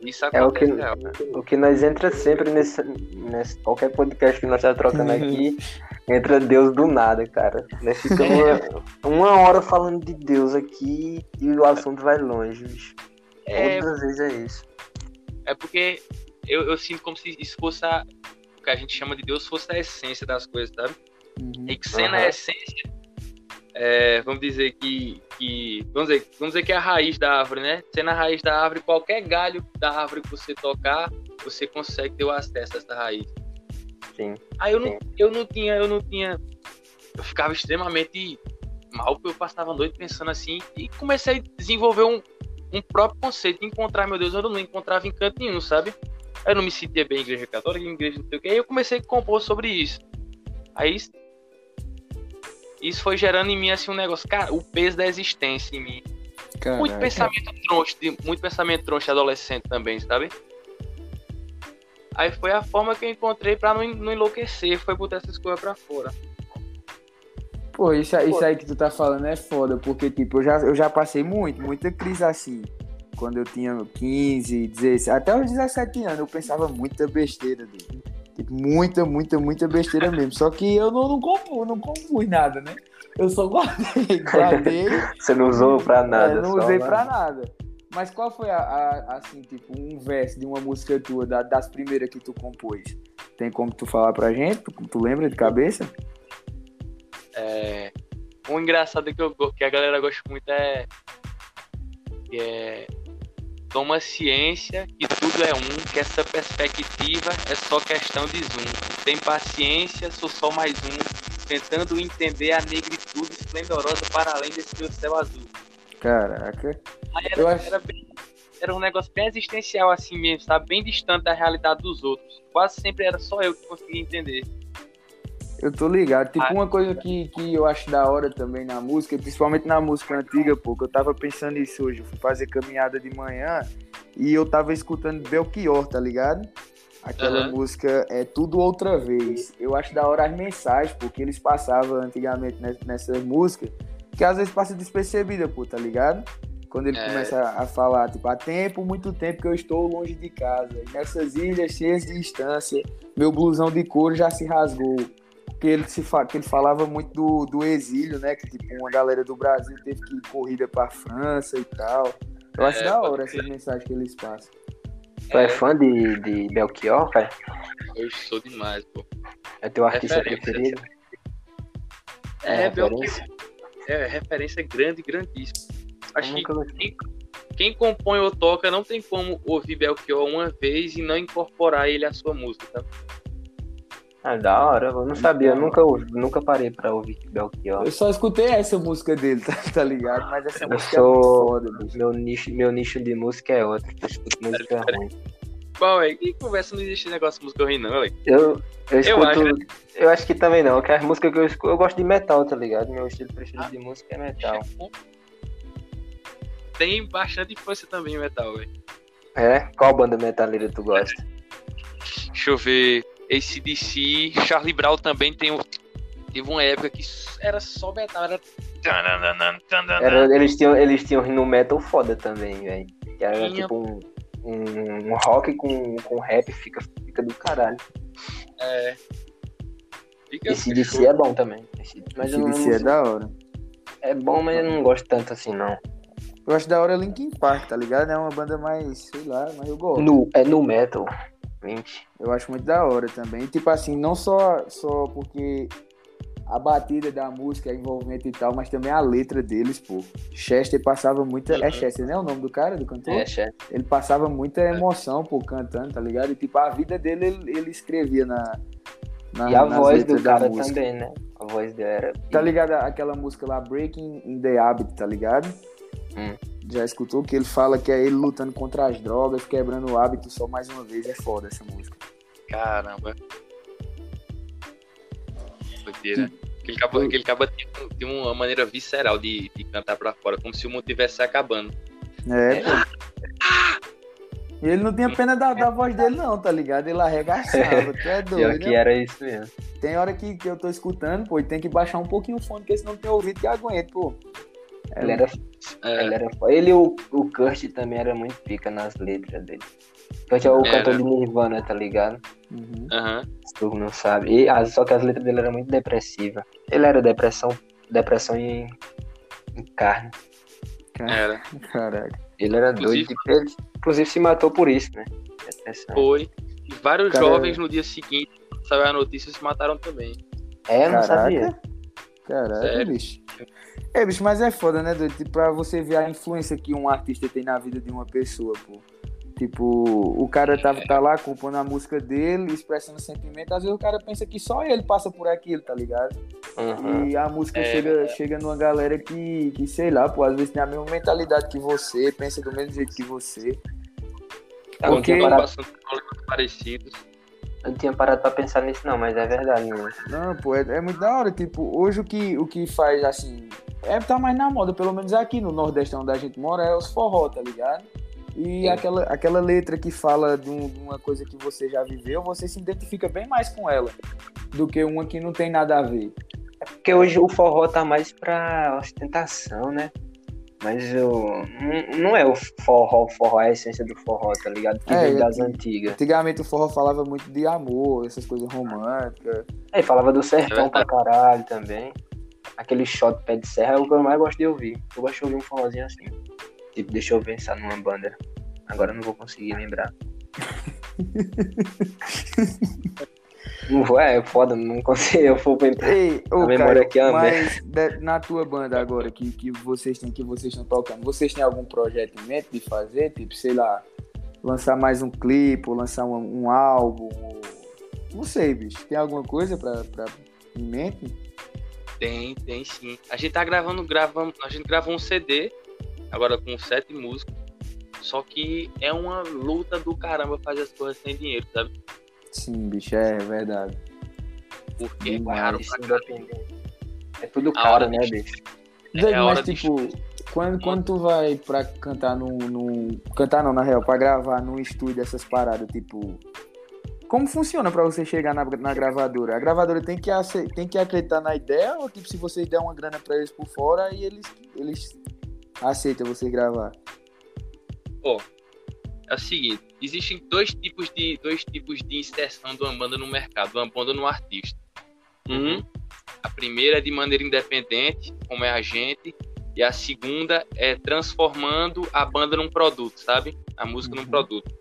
Speaker 4: Isso
Speaker 3: É o que,
Speaker 4: real, né?
Speaker 3: o que nós entra sempre nesse, nesse qualquer podcast que nós estamos trocando aqui, entra Deus do nada, cara. Nós ficamos uma, uma hora falando de Deus aqui e o assunto vai longe, bicho.
Speaker 4: É,
Speaker 3: Todas as vezes é isso.
Speaker 4: É porque eu, eu sinto como se isso fosse a, o que a gente chama de Deus fosse a essência das coisas, sabe?
Speaker 2: Uhum.
Speaker 4: E que sendo a
Speaker 3: Aham.
Speaker 4: essência, é, vamos dizer que, que vamos, dizer, vamos dizer que é a raiz da árvore, né? Sendo a raiz da árvore, qualquer galho da árvore que você tocar, você consegue ter o acesso a essa raiz.
Speaker 3: Sim.
Speaker 4: Aí eu não, eu não tinha, eu não tinha, eu ficava extremamente mal, porque eu passava a noite pensando assim e comecei a desenvolver um, um próprio conceito de encontrar, meu Deus, eu não encontrava em canto nenhum, sabe? Eu não me sentia bem em igreja católica, em igreja não sei o que, aí eu comecei a compor sobre isso. Aí isso- foi gerando em mim assim um negócio, cara, o peso da existência em mim. Muito
Speaker 2: Caraca.
Speaker 4: pensamento troncho, muito pensamento troncho adolescente também, sabe? Aí foi a forma que eu encontrei pra não, não enlouquecer, foi botar essas coisas pra fora.
Speaker 2: Pô, isso, isso aí que tu tá falando é foda, porque, tipo, eu já, eu já passei muito, muita crise assim. Quando eu tinha 15, 16, até os 17 anos, eu pensava muita besteira, dude. Tipo, muita, muita, muita besteira mesmo. Só que eu não, não, compus, não compus nada, né? Eu só guardei, guardei.
Speaker 3: Você não usou pra nada.
Speaker 2: É, não
Speaker 3: só
Speaker 2: usei
Speaker 3: lá.
Speaker 2: pra nada. Mas qual foi, a, a- assim, tipo, um verso de uma música tua, da- das primeiras que tu compôs? Tem como tu falar pra gente? Tu, tu lembra de cabeça?
Speaker 4: É, um engraçado que, eu, que a galera gosta muito é. Que é. Toma ciência que tudo é um, que essa perspectiva é só questão de zoom. Tem paciência, sou só mais um, tentando entender a negritude esplendorosa para além desse meu céu azul.
Speaker 2: Caraca.
Speaker 4: Aí era,
Speaker 2: acho-
Speaker 4: era, bem- era um negócio bem existencial assim mesmo, sabe? Bem distante da realidade dos outros. Quase sempre era só eu que conseguia entender.
Speaker 2: Eu tô ligado. Tipo,
Speaker 4: Ah.
Speaker 2: uma coisa que, que eu acho da hora também na música, principalmente na música antiga, pô, que eu tava pensando nisso hoje. Eu fui fazer caminhada de manhã e eu tava escutando Belchior, tá ligado? Aquela
Speaker 4: Aham.
Speaker 2: música é Tudo Outra Vez. Eu acho da hora as mensagens, pô, que eles passavam antigamente ness- nessas músicas, que às vezes passa despercebida, pô, tá ligado? Quando ele
Speaker 4: É.
Speaker 2: começa a falar, tipo, há tempo, muito tempo que eu estou longe de casa. E nessas ilhas cheias de distância, meu blusão de couro já se rasgou. Porque ele, se fa... que ele falava muito do, do exílio, né? Que tipo, uma galera do Brasil teve que ir corrida pra França e tal. Eu acho
Speaker 4: É,
Speaker 2: da hora essas mensagens que eles passam.
Speaker 3: Tu é fã de, de Belchior, cara?
Speaker 4: Eu sou demais, pô.
Speaker 3: É teu artista
Speaker 4: Referência.
Speaker 3: preferido?
Speaker 4: É,
Speaker 3: É,
Speaker 4: Belchior.
Speaker 3: referência?
Speaker 4: É, referência grande, grandíssima. Acho que quem, quem compõe ou toca não tem como ouvir Belchior uma vez e não incorporar ele à sua música, tá?
Speaker 3: Ah, da hora, eu não sabia, eu nunca, nunca parei pra ouvir Belchior.
Speaker 2: Eu só escutei essa música dele, tá, tá ligado? Mas essa
Speaker 3: Eu
Speaker 2: música é muito
Speaker 3: sou.
Speaker 2: foda, bicho.
Speaker 3: Meu nicho, meu nicho de música é outro. Eu escuto música ruim.
Speaker 4: Qual é? Que conversa não existe negócio de música ruim, não, velho.
Speaker 3: Eu, eu escuto.
Speaker 4: acho,
Speaker 3: Eu acho que também não, que as músicas que eu escuto. Eu gosto de metal, tá ligado? Meu estilo preferido
Speaker 4: Ah.
Speaker 3: de música é metal.
Speaker 4: Tem bastante influência também em metal, velho.
Speaker 3: É? Qual banda metaleira tu gosta?
Speaker 4: Deixa eu ver. ACDC, Charlie Brown também tem um. Teve uma época que era só metal, era.
Speaker 3: Era- eles, tinham, eles tinham no metal foda também, velho. Que era
Speaker 4: Tinha.
Speaker 3: tipo um, um, um rock com, com rap, fica, fica do caralho.
Speaker 4: É. Fica
Speaker 3: Esse DC é bom também. Esse, mas eu não,
Speaker 2: CDC é da hora.
Speaker 3: é bom, mas eu não gosto tanto assim, não.
Speaker 2: Eu acho da hora Linkin Park, tá ligado? É uma banda mais, sei lá, mas eu gosto.
Speaker 3: No, é no metal.
Speaker 2: Eu acho muito da hora também. Tipo assim, não só, só porque a batida da música, a envolvimento e tal, mas também a letra deles, pô. Chester passava muita. É Chester, né? O nome do cara, do cantor?
Speaker 3: é, chefe.
Speaker 2: Ele passava muita emoção, pô, cantando, tá ligado? E tipo, a vida dele ele, ele escrevia na. na
Speaker 3: E a voz do cara
Speaker 2: música.
Speaker 3: também, né? A voz dele era.
Speaker 2: Tá ligado aquela música lá, Breaking in the Habit, tá ligado?
Speaker 3: Hum.
Speaker 2: Já escutou que ele fala que é ele lutando contra as drogas, quebrando o hábito só mais uma vez. É foda essa música.
Speaker 4: Caramba. Doideira. Aquele cabo, aquele cabo tem, tem uma maneira visceral de, de cantar pra fora, como se o mundo estivesse acabando.
Speaker 2: É, pô. E ele não tinha pena da, da voz dele, não, tá ligado? Ele arregaçava, tu é
Speaker 3: Pior
Speaker 2: doido.
Speaker 3: que
Speaker 2: né?
Speaker 3: era isso mesmo.
Speaker 2: Tem hora que, que eu tô escutando, pô, e tem que baixar um pouquinho o fone, porque senão tem ouvido que aguenta, pô.
Speaker 3: Ele era,
Speaker 4: É,
Speaker 3: ele era Ele e o, o Kurt também era muito pica nas letras dele. Kurt é o
Speaker 4: Era.
Speaker 3: cantor de Nirvana, tá ligado?
Speaker 2: Uhum.
Speaker 4: aham.
Speaker 3: Se tu não sabe. E, só que as letras dele eram muito depressivas. Ele era depressão, depressão em, em carne.
Speaker 4: Era.
Speaker 2: Caraca.
Speaker 3: Ele era
Speaker 4: Inclusive-
Speaker 3: doido. Ele, inclusive se matou por isso, né? Depressão.
Speaker 4: Foi. E vários jovens no dia seguinte, saiu a notícia, se mataram também.
Speaker 3: É, eu não sabia.
Speaker 2: Caraca. Caraca,
Speaker 4: Sério?
Speaker 2: bicho. É, bicho, mas é foda, né, doido? Tipo, pra você ver a influência que um artista tem na vida de uma pessoa, pô. Tipo, o cara tá, tá lá compondo a música dele, expressando sentimento. Às vezes o cara pensa que só ele passa por aquilo, tá ligado?
Speaker 3: Uhum.
Speaker 2: E a música
Speaker 4: É,
Speaker 2: chega, chega numa galera que, que, sei lá, pô, às vezes tem a mesma mentalidade que você, pensa do mesmo jeito que você.
Speaker 3: Não
Speaker 2: Porque-
Speaker 4: passando por problemas parecidos.
Speaker 3: Eu não tinha parado pra pensar nisso, não, mas é verdade, né?
Speaker 2: Não, pô, é, é muito da hora. Tipo, hoje o que, o que faz, assim, é tá mais na moda, pelo menos aqui no Nordeste onde a gente mora, é os forró, tá ligado? E
Speaker 3: Sim.
Speaker 2: aquela, aquela letra que fala de, um- de uma coisa que você já viveu, você se identifica bem mais com ela do que uma que não tem nada a ver.
Speaker 3: Porque hoje o forró tá mais pra ostentação, né? Mas o, não- não é o forró, o forró é a essência do forró, tá ligado? Que
Speaker 2: É,
Speaker 3: vem
Speaker 2: é
Speaker 3: das
Speaker 2: que-
Speaker 3: antigas.
Speaker 2: Antigamente o forró falava muito de amor, essas coisas românticas.
Speaker 3: Aí falava do sertão
Speaker 4: É
Speaker 3: pra caralho também. Aquele shot pé de serra é o que eu mais gosto de ouvir. Eu gosto de ouvir um forrozinho assim. Tipo, deixa eu pensar numa banda. Agora eu não vou conseguir lembrar. Não vou, é foda, não consigo. Eu vou pra
Speaker 2: Ei, ô,
Speaker 3: A memória
Speaker 2: Caio,
Speaker 3: aqui é
Speaker 2: mas de- na tua banda agora que, que vocês têm, que vocês estão tocando, vocês têm algum projeto em mente de fazer? Tipo, sei lá, lançar mais um clipe, ou lançar um, um álbum? Ou... Não sei, bicho. Tem alguma coisa pra, pra em mente?
Speaker 4: Tem, tem sim. A gente tá gravando, gravando, a gente gravou um CD, agora com sete músicas. Só que é uma luta do caramba fazer as coisas sem dinheiro, sabe?
Speaker 2: Sim, bicho, é verdade.
Speaker 4: Porque é caro pra.
Speaker 3: É tudo caro,
Speaker 4: hora
Speaker 3: né, bicho?
Speaker 4: É
Speaker 2: mas
Speaker 4: de
Speaker 2: tipo, quando, quando tu vai pra cantar num, num. Cantar não, na real, pra gravar num estúdio essas paradas, tipo. Como funciona pra você chegar na, na gravadora? A gravadora tem que, ace- tem que acreditar na ideia ou tipo, se você der uma grana pra eles por fora, aí eles, eles aceitam você gravar?
Speaker 4: É o seguinte, existem dois tipos de dois tipos de inserção de uma banda no mercado, de uma banda no artista. Um, a primeira é de maneira independente, como é a gente, e a segunda é transformando a banda num produto, sabe? A música num
Speaker 2: Uhum.
Speaker 4: produto.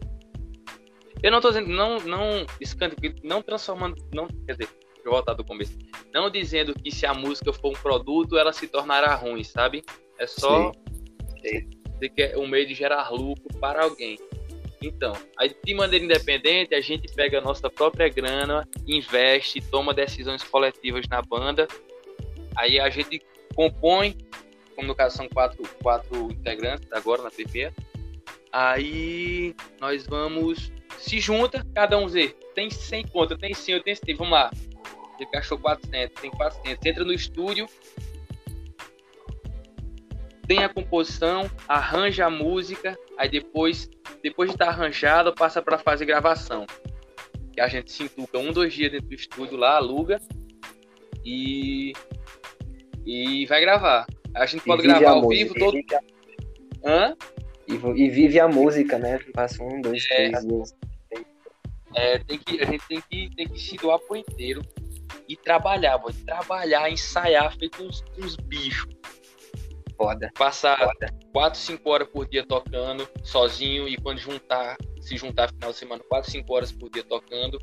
Speaker 4: Eu não tô dizendo, não, não, não transformando, não, quer dizer, deixa eu voltar do começo. Não dizendo que se a música for um produto, ela se tornará ruim, sabe? É só dizer que é um meio de gerar lucro para alguém. Então, aí de maneira independente, a gente pega a nossa própria grana, investe, toma decisões coletivas na banda. Aí a gente compõe, como no caso são quatro, quatro integrantes agora na PP. Aí nós vamos, se junta, cada um dizer, tem 100 conta, tem 100, eu tenho 100, vamos lá. Ele achou 400, tem 400. Entra no estúdio, tem a composição, arranja a música, aí depois, depois de estar arranjado, passa para fase gravação. Que a gente se entuca um, dois dias dentro do estúdio lá, aluga e e vai gravar. A gente pode gravar
Speaker 3: a
Speaker 4: ao
Speaker 3: música,
Speaker 4: vivo todo.
Speaker 3: e vive a-
Speaker 4: Hã?
Speaker 3: E, e vive a música, né? Passa um, dois,
Speaker 4: É.
Speaker 3: três dias.
Speaker 4: É, tem que, a gente tem que, tem que se doar por inteiro e trabalhar, pode trabalhar, ensaiar, feito uns, uns bichos.
Speaker 3: Foda.
Speaker 4: Passar 4, 5 horas por dia tocando, sozinho, e quando juntar, se juntar final de semana, 4, 5 horas por dia tocando.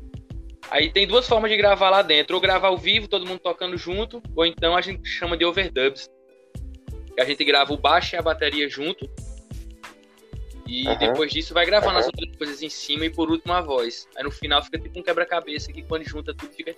Speaker 4: Aí tem duas formas de gravar lá dentro, ou gravar ao vivo, todo mundo tocando junto, ou então a gente chama de overdubs. Que a gente grava o baixo e a bateria junto. E
Speaker 3: Aham.
Speaker 4: depois disso vai gravando as
Speaker 3: Aham.
Speaker 4: outras coisas em cima e por último a voz. Aí no final fica tipo um quebra-cabeça que quando junta tudo fica.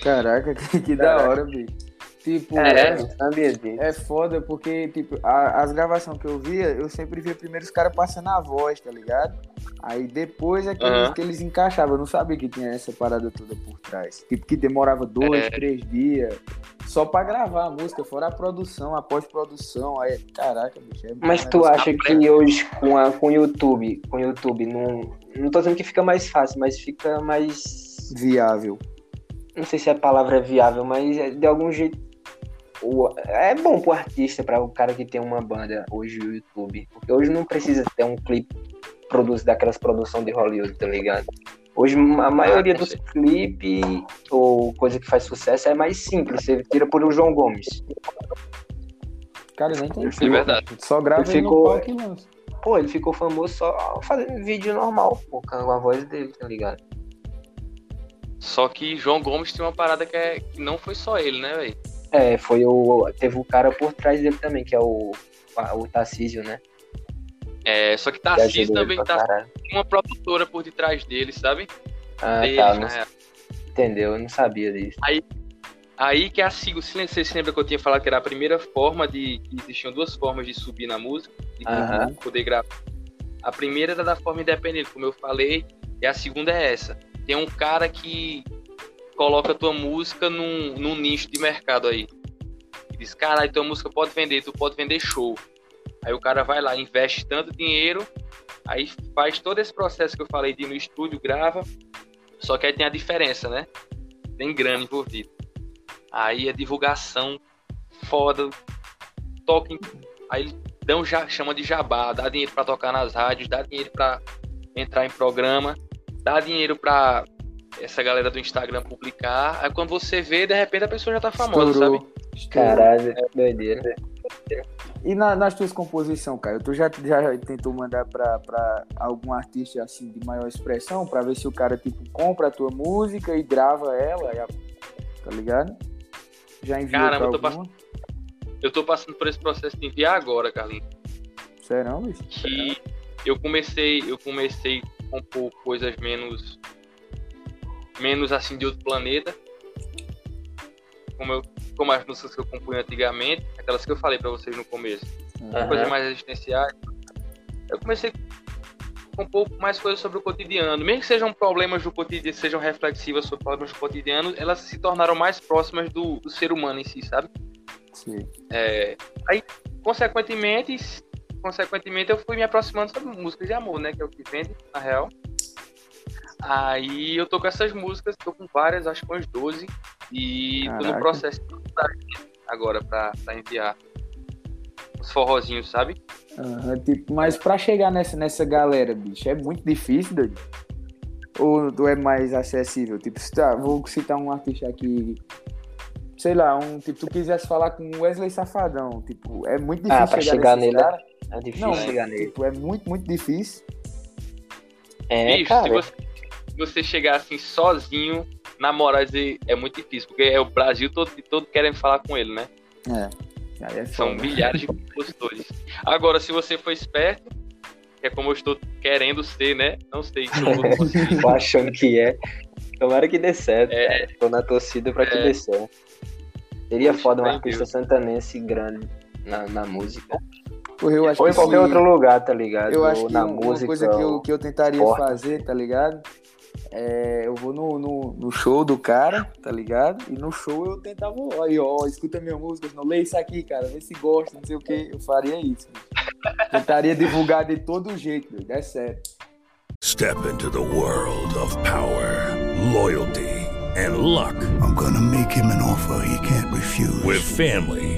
Speaker 2: Caraca, que, que da
Speaker 3: Caraca.
Speaker 2: hora, bicho. Tipo,
Speaker 3: É,
Speaker 2: é,
Speaker 3: sabia disso.
Speaker 2: é foda porque, tipo, a- as gravações que eu via, eu sempre via primeiro os caras passando a voz, tá ligado? Aí depois é que, eles,
Speaker 4: Aham.
Speaker 2: que eles encaixavam. Eu não sabia que tinha essa parada toda por trás. Tipo, que demorava dois,
Speaker 4: É.
Speaker 2: três dias só pra gravar a música, fora a produção, a pós-produção. Aí, caraca, bicho. É
Speaker 3: Mas
Speaker 2: é
Speaker 3: tu acha que hoje com a com o YouTube, com o YouTube não não tô dizendo que fica mais fácil, mas fica mais
Speaker 2: viável?
Speaker 3: não sei se a palavra é viável, mas é- de algum jeito o- é bom pro artista, para o cara que tem uma banda hoje o YouTube, porque hoje não precisa ter um clipe produzido daquelas produções de Hollywood, tá ligado? Hoje a maioria
Speaker 4: com
Speaker 3: dos clipes ou coisa que faz sucesso é mais simples, você tira por o João Gomes.
Speaker 2: Cara, eu nem tem
Speaker 4: É verdade.
Speaker 2: Só grava
Speaker 3: Ele
Speaker 2: ele no
Speaker 3: ficou-
Speaker 2: palco e lança.
Speaker 3: Pô, ele ficou famoso só fazendo vídeo normal, pô, com a voz dele, tá ligado?
Speaker 4: Só que João Gomes tem uma parada que, é, que não foi só ele, né, velho?
Speaker 3: É, foi o. Teve o cara por trás dele também, que é o. O Tarcísio, né?
Speaker 4: É, só que Tarcísio também tá
Speaker 3: caralho.
Speaker 4: uma produtora por detrás dele, sabe?
Speaker 3: Ah,
Speaker 4: Deles,
Speaker 3: tá.
Speaker 4: na
Speaker 3: Não,
Speaker 4: real.
Speaker 3: entendeu? Eu não sabia disso.
Speaker 4: Aí que é a segunda. Você se lembra que eu tinha falado que era a primeira forma de. que existiam duas formas de subir na música e de poder gravar. A primeira era da forma independente, como eu falei, e a segunda é essa. Tem um cara que coloca tua música num, num nicho de mercado aí. E diz, caralho, tua música pode vender, tu pode vender show. Aí o cara vai lá, investe tanto dinheiro, aí faz todo esse processo que eu falei de ir no estúdio, grava, só que aí tem a diferença, né? Tem grana envolvida. Aí a divulgação foda, toca aí dão já chama de jabá, dá dinheiro pra tocar nas rádios, dá dinheiro pra entrar em programa, dá dinheiro pra essa galera do Instagram publicar. Aí quando você vê, de repente a pessoa já tá famosa,
Speaker 2: Estourou.
Speaker 4: sabe?
Speaker 2: Estourou.
Speaker 3: Caralho, doideira.
Speaker 2: E na- nas tuas composições, cara, tu já, já tentou mandar pra, pra algum artista assim de maior expressão pra ver se o cara tipo compra a tua música e grava ela, e a- tá ligado? Já enviou
Speaker 4: Caramba,
Speaker 2: pra
Speaker 4: eu tô? Eu tô passando por esse processo de enviar agora, Carlinhos.
Speaker 2: Serão, bicho?
Speaker 4: que eu comecei, eu comecei a compor coisas menos menos assim de outro planeta. Como, eu, como as músicas que eu compunha antigamente, aquelas que eu falei pra vocês no começo,
Speaker 3: Aham.
Speaker 4: coisas mais existenciais. Eu comecei a compor mais coisas sobre o cotidiano, mesmo que sejam problemas do cotidiano, sejam reflexivas sobre problemas do cotidiano, elas se tornaram mais próximas do, do ser humano em si, sabe?
Speaker 2: Sim.
Speaker 4: É, aí, consequentemente, consequentemente, eu fui me aproximando sobre músicas de amor, né? Que é o que vende, na real. Aí eu tô com essas músicas, tô com várias, acho que umas 12. E tô
Speaker 2: Caraca.
Speaker 4: no processo de agora pra, pra enviar os forrozinhos, sabe?
Speaker 2: Aham, tipo, mas pra chegar nessa, nessa galera, bicho, é muito difícil, doido? Ou, ou é mais acessível? Tipo, tá- vou citar um artista aqui, sei lá, um, tipo, tu quisesse falar com Wesley Safadão, tipo, é muito difícil
Speaker 3: Ah, pra chegar
Speaker 2: nesses
Speaker 3: nele,
Speaker 2: caras.
Speaker 3: É difícil
Speaker 2: Não,
Speaker 3: chegar nele.
Speaker 2: tipo, é muito, muito difícil.
Speaker 3: É,
Speaker 4: Bicho,
Speaker 3: cara.
Speaker 4: se você, você chegar assim sozinho, na moral, dizer, é muito difícil, porque é o Brasil todo, todo querendo falar com ele, né?
Speaker 2: É. Aí é
Speaker 4: São
Speaker 2: foda.
Speaker 4: milhares de compositores. Agora, se você for esperto, que é como eu estou querendo ser, né? Não sei se eu vou conseguir.
Speaker 3: Tô achando que é. Tomara que dê certo,
Speaker 4: É.
Speaker 3: cara. Tô na torcida pra que
Speaker 4: É.
Speaker 3: dê certo. Seria
Speaker 4: Poxa,
Speaker 3: foda um
Speaker 4: bem
Speaker 3: artista
Speaker 4: Deus.
Speaker 3: santanense grande na, na música.
Speaker 2: Porra, eu acho
Speaker 3: Ou em
Speaker 2: que
Speaker 3: qualquer
Speaker 2: se-
Speaker 3: outro lugar, tá ligado?
Speaker 2: Eu acho
Speaker 3: Ou
Speaker 2: que
Speaker 3: na
Speaker 2: um-
Speaker 3: música.
Speaker 2: uma coisa que eu, que eu tentaria
Speaker 3: porta.
Speaker 2: fazer, tá ligado? É, eu vou no, no, no show do cara, tá ligado? E no show eu tentava, ó, aí, ó, escuta minha música, não lê isso aqui, cara, vê se gosta, não sei o que. Eu faria isso. Tentaria divulgar de todo jeito, doido, é sério.
Speaker 7: Step into the world of power, loyalty, and luck.
Speaker 8: I'm gonna make him an offer he can't refuse.
Speaker 7: With family,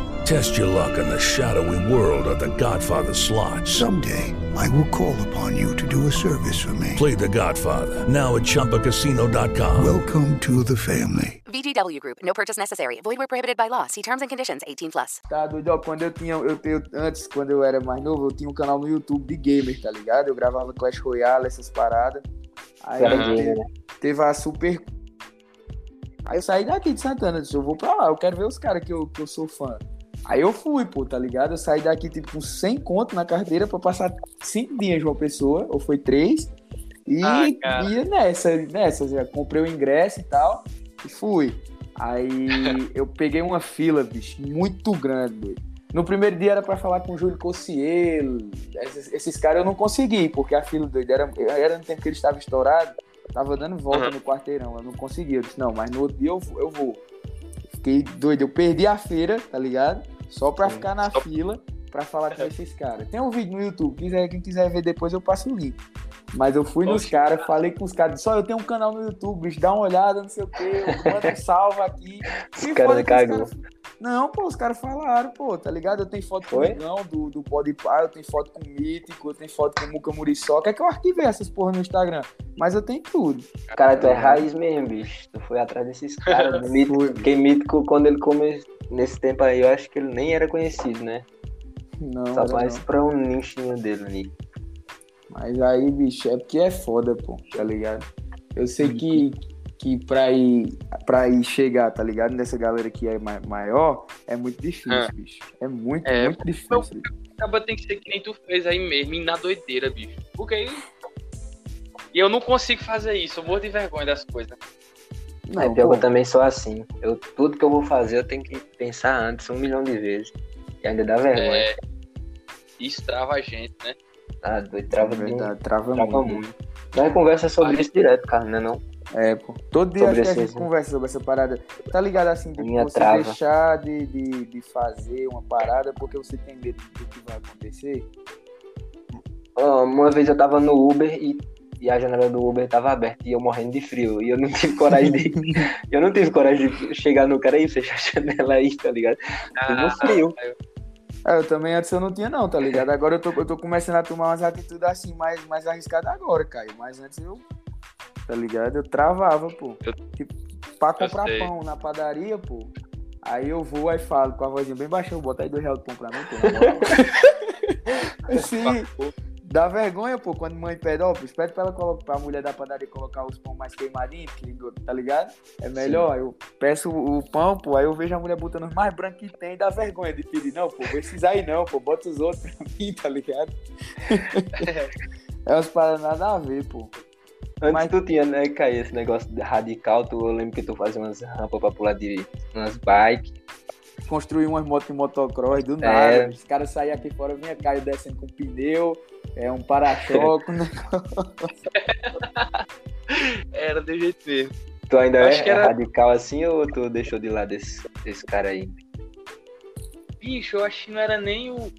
Speaker 7: Test your luck in the shadowy world of The Godfather slot.
Speaker 8: Someday, I will call upon you to do a service for me.
Speaker 7: Play The Godfather now at ChumbaCasino.com.
Speaker 8: Welcome to the family.
Speaker 9: VGW Group. No purchase necessary. Void where prohibited by law. See terms and conditions. 18 plus.
Speaker 2: Tá doido, quando eu tinha, eu, eu, antes, quando eu era mais novo, eu tinha um canal no YouTube de gamer, tá ligado? Eu gravava Clash Royale, essas paradas. Aí
Speaker 3: Era
Speaker 2: eu
Speaker 3: gamer,
Speaker 2: te-
Speaker 3: né?
Speaker 2: teve a super. Aí eu saí daqui de Santana, disse, eu vou pra lá, eu quero ver os caras que eu, que eu sou fã. Aí eu fui, pô, tá ligado? Eu saí daqui, tipo, com 100 conto na carteira pra passar 5 dias de uma pessoa, ou foi 3. E
Speaker 4: Ah,
Speaker 2: ia nessa, nessa, já comprei o ingresso e tal, e fui. Aí eu peguei uma fila, bicho, muito grande, doido. No primeiro dia era pra falar com o Júlio Cossielo, esses, esses caras eu não consegui, porque a fila doido era, era no tempo que ele estava estourado, tava dando volta
Speaker 4: Uhum.
Speaker 2: no quarteirão, eu não consegui. Eu disse, não, mas no outro dia eu, eu vou. Fiquei doido, eu perdi a feira, tá ligado? Só pra ficar na fila pra falar com esses caras. Tem um vídeo no YouTube, quiser, quem quiser ver depois eu passo o link. Mas eu fui nos
Speaker 4: Oxe.
Speaker 2: caras, falei com os caras, só eu tenho um canal no YouTube, bicho, dá uma olhada, não sei o quê, manda um salve aqui.
Speaker 3: Os caras cagou.
Speaker 2: caras- Não, pô, os caras falaram, pô, tá ligado? Eu tenho foto com o? Migão, do, do Podpah, eu tenho foto com o Mítico, eu tenho foto com o Muca Muriçoca. É que eu arquivei essas porra no Instagram, mas eu tenho tudo.
Speaker 3: Cara, tu é raiz mesmo, bicho. Tu foi atrás desses caras. Mítico, porque Mítico, quando ele começou nesse tempo aí, eu acho que ele nem era conhecido, né?
Speaker 2: Não,
Speaker 3: Só mais
Speaker 2: não.
Speaker 3: pra um nichinho dele ali.
Speaker 2: Mas aí, bicho, é porque é foda, pô, tá ligado? Eu sei que, que pra, ir, pra ir chegar, tá ligado? Nessa galera que é ma- maior, é muito difícil,
Speaker 4: É.
Speaker 2: bicho. É muito,
Speaker 4: É,
Speaker 2: muito difícil.
Speaker 4: Acaba tem que ser que nem tu fez aí mesmo, e na doideira, bicho. Porque aí. E eu não consigo fazer isso, eu morro de vergonha das coisas.
Speaker 2: Não,
Speaker 3: é pior
Speaker 2: pô,
Speaker 3: que eu também sou assim. Eu, tudo que eu vou fazer, eu tenho que pensar antes um milhão de vezes. E ainda dá vergonha.
Speaker 4: É. Isso trava a gente, né?
Speaker 3: Ah, doido, trava,
Speaker 2: é
Speaker 3: de-
Speaker 2: verdade, trava,
Speaker 3: trava
Speaker 2: muito.
Speaker 3: muito. Nós conversa sobre isso direto, cara, né não?
Speaker 2: É, pô. Todo dia
Speaker 3: Sobre
Speaker 2: acho que a gente conversa sobre essa parada. Tá ligado assim, de
Speaker 3: Minha
Speaker 2: você
Speaker 3: trava.
Speaker 2: deixar de, de, de fazer uma parada porque você tem medo do que vai acontecer?
Speaker 3: Uma vez eu tava no Uber e, e a janela do Uber tava aberta e eu morrendo de frio. E eu não tive coragem de. eu não tive coragem de chegar no cara e fechar a janela aí, tá ligado? Um frio.
Speaker 4: eu-
Speaker 2: É, eu também antes eu não tinha não, tá ligado? Agora eu tô, eu tô começando a tomar umas atitudes assim mais, mais arriscadas agora, Caio. Mas antes eu, tá ligado? Eu travava, pô. Tipo, pra comprar pão na padaria, pô. Aí eu vou aí falo com a vozinha bem baixa, eu boto aí dois reais de pão pra mim, pô. Sim. Dá vergonha, pô, quando mãe pede, ó, pede pra ela colocar, pra mulher da padaria colocar os pão mais queimadinhos, que, tá ligado? É melhor. Eu peço o, o pão, pô, aí eu vejo a mulher botando os mais brancos que tem, dá vergonha de pedir. Não, pô, esses aí não, pô, bota os outros pra mim, tá ligado? é umas paradas nada a ver, pô.
Speaker 3: Antes tu tinha, né, Caio, esse negócio de radical, tu, eu lembro que tu fazia umas rampas pra pular de umas bikes.
Speaker 2: Construir umas motos de motocross do
Speaker 3: É.
Speaker 2: nada. Os caras saíam aqui fora, vinha Caio descendo com pneu, é um para-choque, né?
Speaker 4: Era do jeito mesmo.
Speaker 3: Tu ainda é
Speaker 4: era-
Speaker 3: radical assim ou tu deixou de lado esse, esse cara aí?
Speaker 4: Bicho, eu acho que não era nem o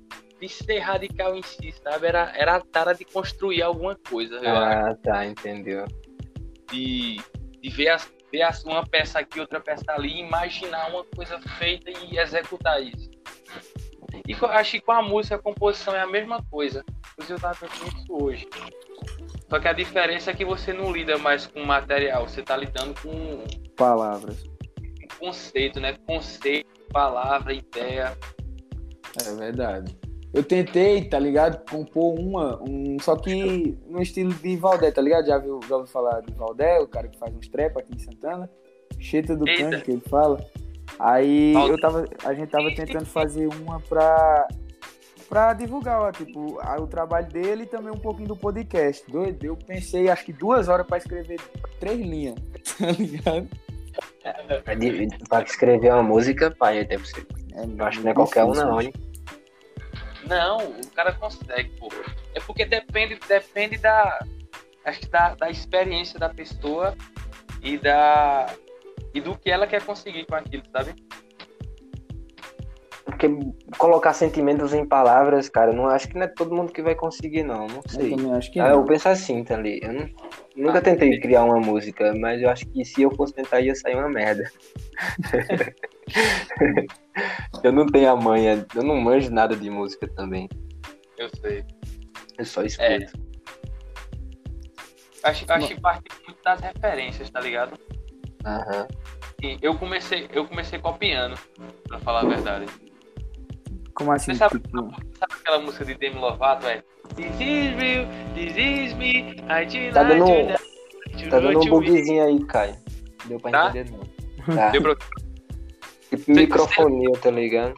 Speaker 4: de ser radical em si, sabe? Era, era a tara de construir alguma coisa, acho.
Speaker 3: Ah, tá, entendeu.
Speaker 4: De, de ver, as, ver as, uma peça aqui, outra peça ali, imaginar uma coisa feita e executar isso. E acho que com a música, a composição é a mesma coisa. Inclusive, eu tava pensando isso hoje. Só que a diferença é que você não lida mais com material, você tá lidando com
Speaker 2: Palavras.
Speaker 4: conceito, né? Conceito, palavra, ideia.
Speaker 2: É verdade. Eu tentei, tá ligado? Compor uma, um, só que no estilo de Valdé, tá ligado? Já, viu, já ouviu falar de Valdé, o cara que faz uns trap aqui em Santana? Cheta do
Speaker 4: Eita.
Speaker 2: Canto, que ele fala. Aí eu tava, a gente tava tentando fazer uma pra, pra divulgar, ó, tipo, o trabalho dele e também um pouquinho do podcast. Doido, eu pensei, acho que duas horas pra escrever três linhas, tá ligado?
Speaker 3: Pra, de- pra escrever uma música, pai, deve ser. Eu acho que não é qualquer um, não, hein?
Speaker 4: Não, o cara consegue, pô. É porque depende, depende da. Acho que da, da experiência da pessoa e da. E do que ela quer conseguir com aquilo, sabe?
Speaker 3: Porque colocar sentimentos em palavras, cara, não acho que não é todo mundo que vai conseguir, não. Não sei.
Speaker 2: Eu também acho que
Speaker 3: Ah,
Speaker 2: não.
Speaker 3: eu penso assim, tá ali. Eu não- nunca tentei criar uma música, mas eu acho que se eu fosse tentar ia sair uma merda. eu não tenho a manha, eu não manjo nada de música também.
Speaker 4: Eu sei.
Speaker 3: Eu só escuto.
Speaker 4: Acho, acho que parte muito das referências, tá ligado?
Speaker 3: Aham.
Speaker 4: E eu comecei, eu comecei copiando, pra falar a verdade.
Speaker 2: Como assim?
Speaker 4: Você sabe,
Speaker 2: tipo,
Speaker 4: sabe aquela música de Demi Lovato, é? This is real, this is me, I do
Speaker 3: Tá dando,
Speaker 4: like you,
Speaker 3: tá dando um bugzinho aí, Caio. Deu pra
Speaker 4: Tá?
Speaker 3: entender, não. Tá.
Speaker 4: Deu pra-
Speaker 3: Tipo microfonia, tá ligado?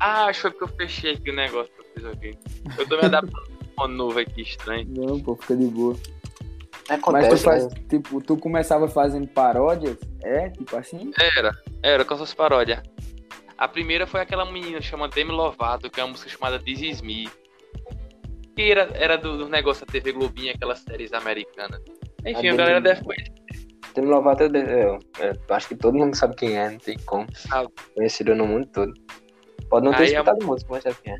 Speaker 4: Ah, acho que foi porque eu fechei aqui o negócio que eu fiz aqui. Eu tô me adaptando a um novo aqui, estranho.
Speaker 2: Não, pô, fica de boa. Mas
Speaker 3: Acontece,
Speaker 2: tu faz,
Speaker 3: né?
Speaker 2: tipo, tu começava fazendo paródias? É, tipo assim?
Speaker 4: Era, era com essas paródias. A primeira foi aquela menina chamada Demi Lovato, que é uma música chamada This Is Me. Que era, era do, do negócio da TV Globinha, aquelas séries americanas. Enfim, a,
Speaker 3: A
Speaker 4: galera deve conhecer.
Speaker 3: Demi Lovato, eu, eu, eu acho que todo mundo sabe quem é, não tem como.
Speaker 4: Sabe.
Speaker 3: Conhecido no mundo todo. Pode não ter
Speaker 4: Aí a-
Speaker 3: escutado música, mas sabe quem é.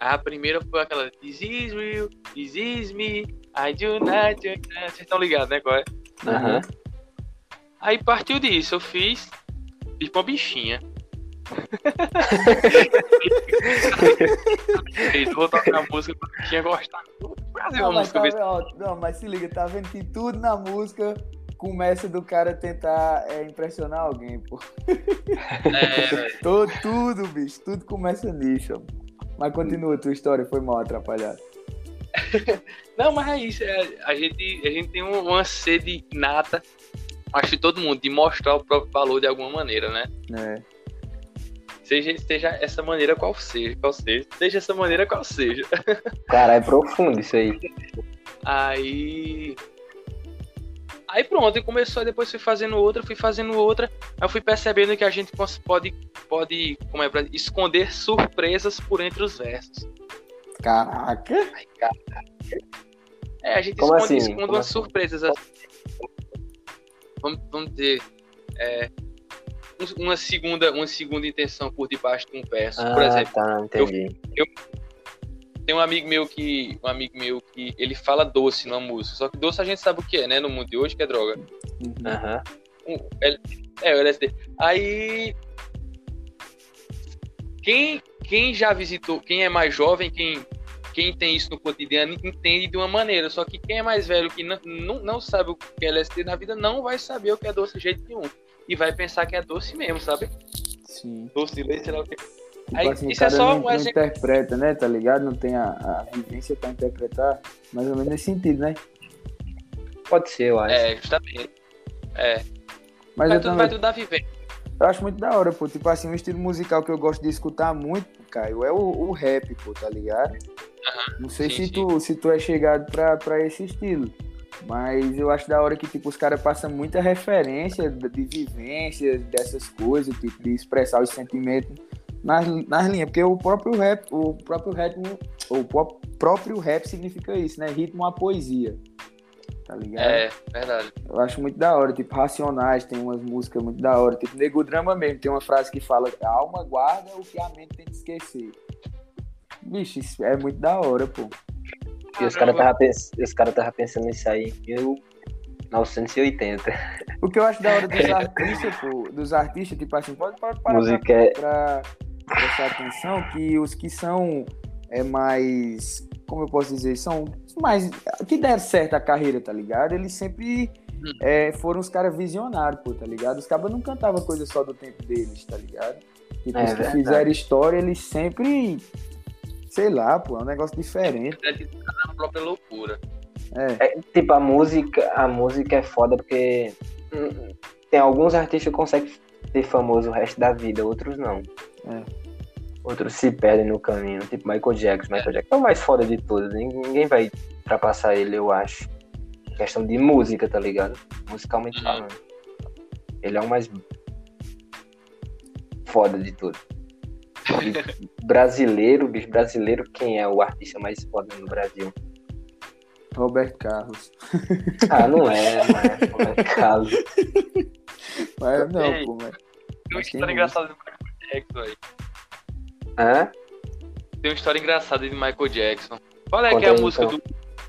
Speaker 4: A primeira foi aquela This is real, this is me, I do not do not. Vocês estão ligados, né? Qual é?
Speaker 3: Aham.
Speaker 4: Aí partiu disso, eu fiz. Fiz pra bichinha. Eu vou tocar a música bichinha gostar. Vou fazer
Speaker 2: Não mas,
Speaker 4: música
Speaker 2: tá, ó, não, mas se liga, tá vendo que tudo na música começa do cara tentar é, impressionar alguém, pô.
Speaker 4: É,
Speaker 2: Todo, tudo, bicho, tudo começa nisso. Mas continua a tua história, foi mal atrapalhado.
Speaker 4: Não, mas é isso. é- a, gente, a gente tem um- uma sede nata, acho que todo mundo, de mostrar o próprio valor de alguma maneira, né?
Speaker 2: É.
Speaker 4: Seja, seja essa maneira qual seja, qual seja. Seja essa maneira qual seja.
Speaker 3: Cara, é profundo isso aí.
Speaker 4: Aí. Aí pronto, e começou, aí depois fui fazendo outra, fui fazendo outra. Aí eu fui percebendo que a gente pode, pode como é, esconder surpresas por entre os versos.
Speaker 2: Caraca!
Speaker 4: Ai, cara. É, a gente
Speaker 3: Como
Speaker 4: esconde,
Speaker 3: assim?
Speaker 4: esconde
Speaker 3: Como
Speaker 4: umas
Speaker 3: assim?
Speaker 4: surpresas. assim. Vamos, vamos dizer. é, uma, segunda, uma segunda intenção por debaixo de um verso. por
Speaker 3: Ah,
Speaker 4: exemplo,
Speaker 3: tá, entendi.
Speaker 4: tem um amigo meu que. Um amigo meu que ele fala doce numa música. Só que doce a gente sabe o que é, né? No mundo de hoje, que é droga.
Speaker 3: Aham.
Speaker 4: Um, L- é, o LSD. Aí. quem, quem já visitou, quem é mais jovem, quem, quem tem isso no cotidiano, entende de uma maneira. Só que quem é mais velho, que não, não, não sabe o que é LSD na vida, não vai saber o que é doce de jeito nenhum. E vai pensar que é doce mesmo, sabe?
Speaker 2: Sim.
Speaker 4: Doce de leite, sei lá o que.
Speaker 2: Tipo
Speaker 4: Aí,
Speaker 2: assim,
Speaker 4: isso é só
Speaker 2: não,
Speaker 4: um
Speaker 2: não
Speaker 4: exemplo.
Speaker 2: interpreta, né? Tá ligado? Não tem a, a vivência pra interpretar, mais ou menos nesse sentido, né?
Speaker 3: Pode ser, eu acho.
Speaker 4: É, justamente. É.
Speaker 2: Mas
Speaker 4: vai,
Speaker 2: eu
Speaker 4: tudo,
Speaker 2: também-
Speaker 4: vai tudo da vivência.
Speaker 2: Eu acho muito da hora, pô. Tipo assim, um estilo musical que eu gosto de escutar muito, Caio, é o, o rap, pô, tá ligado? Não sei
Speaker 4: sim,
Speaker 2: se,
Speaker 4: sim.
Speaker 2: Tu, se tu é chegado pra, pra esse estilo. Mas eu acho da hora que, tipo, os caras passam muita referência de, de vivências, dessas coisas, tipo, de expressar os sentimentos nas, nas linhas. Porque o próprio rap, o próprio rap, o pró- próprio rap significa isso, né? Ritmo a poesia. Tá ligado?
Speaker 4: É, verdade.
Speaker 2: Eu acho muito da hora, tipo, Racionais tem umas músicas muito da hora, tipo, Nego Drama mesmo, tem uma frase que fala a alma guarda o que a mente tem que esquecer. Bicho, isso é muito da hora, pô.
Speaker 3: E os caras tava, pens... os cara tava pensando nisso aí em 1980.
Speaker 2: O que eu acho da hora dos artistas, pô, dos artistas, tipo assim, pode, parar
Speaker 3: Música
Speaker 2: pra,
Speaker 3: é-
Speaker 2: pra prestar atenção que os que são é mais, como eu posso dizer, são mais, que deram certo a carreira, tá ligado? Eles sempre é, foram os caras visionários, pô, tá ligado? Os cabas não cantavam coisa só do tempo deles, tá ligado? Tipo,
Speaker 3: É
Speaker 2: os que
Speaker 3: verdade.
Speaker 2: fizeram história, eles sempre, sei lá, pô, é um negócio diferente.
Speaker 4: A própria loucura.
Speaker 2: É.
Speaker 3: É, tipo, a música, a música é foda porque hum, tem alguns artistas que conseguem ser famosos o resto da vida, outros não.
Speaker 2: É.
Speaker 3: Outros se perdem no caminho, tipo Michael Jackson. Michael Jackson é o mais foda de todos, ninguém ninguém vai ultrapassar ele, eu acho. Questão de música, tá ligado? Musicalmente falando. Ele é o mais foda de todos. Brasileiro, bicho, brasileiro, quem é o artista mais foda no Brasil?
Speaker 2: Roberto Carlos.
Speaker 3: Ah, não é, não é. Roberto Carlos.
Speaker 2: Mas não,
Speaker 4: Ei,
Speaker 2: pô, mas...
Speaker 4: Tem uma
Speaker 2: Mas
Speaker 4: história engraçada do Michael Jackson aí.
Speaker 3: Hã?
Speaker 4: Tem uma história engraçada de Michael Jackson. Qual é
Speaker 3: Conta
Speaker 4: que é a música
Speaker 3: então.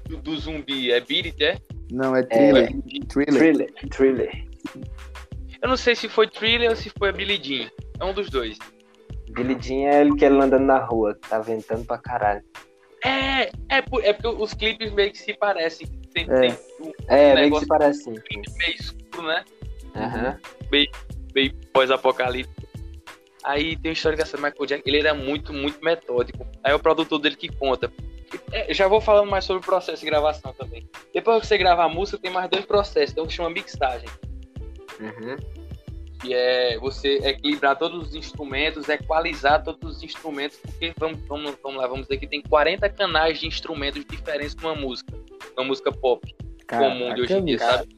Speaker 4: do, do, zumbi? É Beat It, é?
Speaker 2: Não, é thriller. thriller.
Speaker 3: Thriller, thriller.
Speaker 4: Eu não sei se foi Thriller ou se foi a Billie Jean. É um dos dois.
Speaker 3: Billy Jean é ele que ele andando na rua, que tá ventando pra caralho.
Speaker 4: É, é, por- é porque os clipes meio que se parecem. Tem,
Speaker 3: É.
Speaker 4: tem um
Speaker 3: É, meio que se parece assim.
Speaker 4: meio escuro, né?
Speaker 3: Aham.
Speaker 4: Meio, meio pós-apocalipse. Aí tem uma história dessa Michael Jackson. Ele era muito, muito metódico. Aí é o produtor dele que conta. É, já vou falando mais sobre o processo de gravação também. Depois que você grava a música, tem mais dois processos. Tem um que chama mixagem.
Speaker 3: Uhum.
Speaker 4: Que é você equilibrar todos os instrumentos, equalizar todos os instrumentos, porque vamos, vamos, vamos lá, vamos dizer que tem 40 canais de instrumentos diferentes numa música, uma música pop comum de hoje em dia,
Speaker 2: bicho.
Speaker 4: sabe?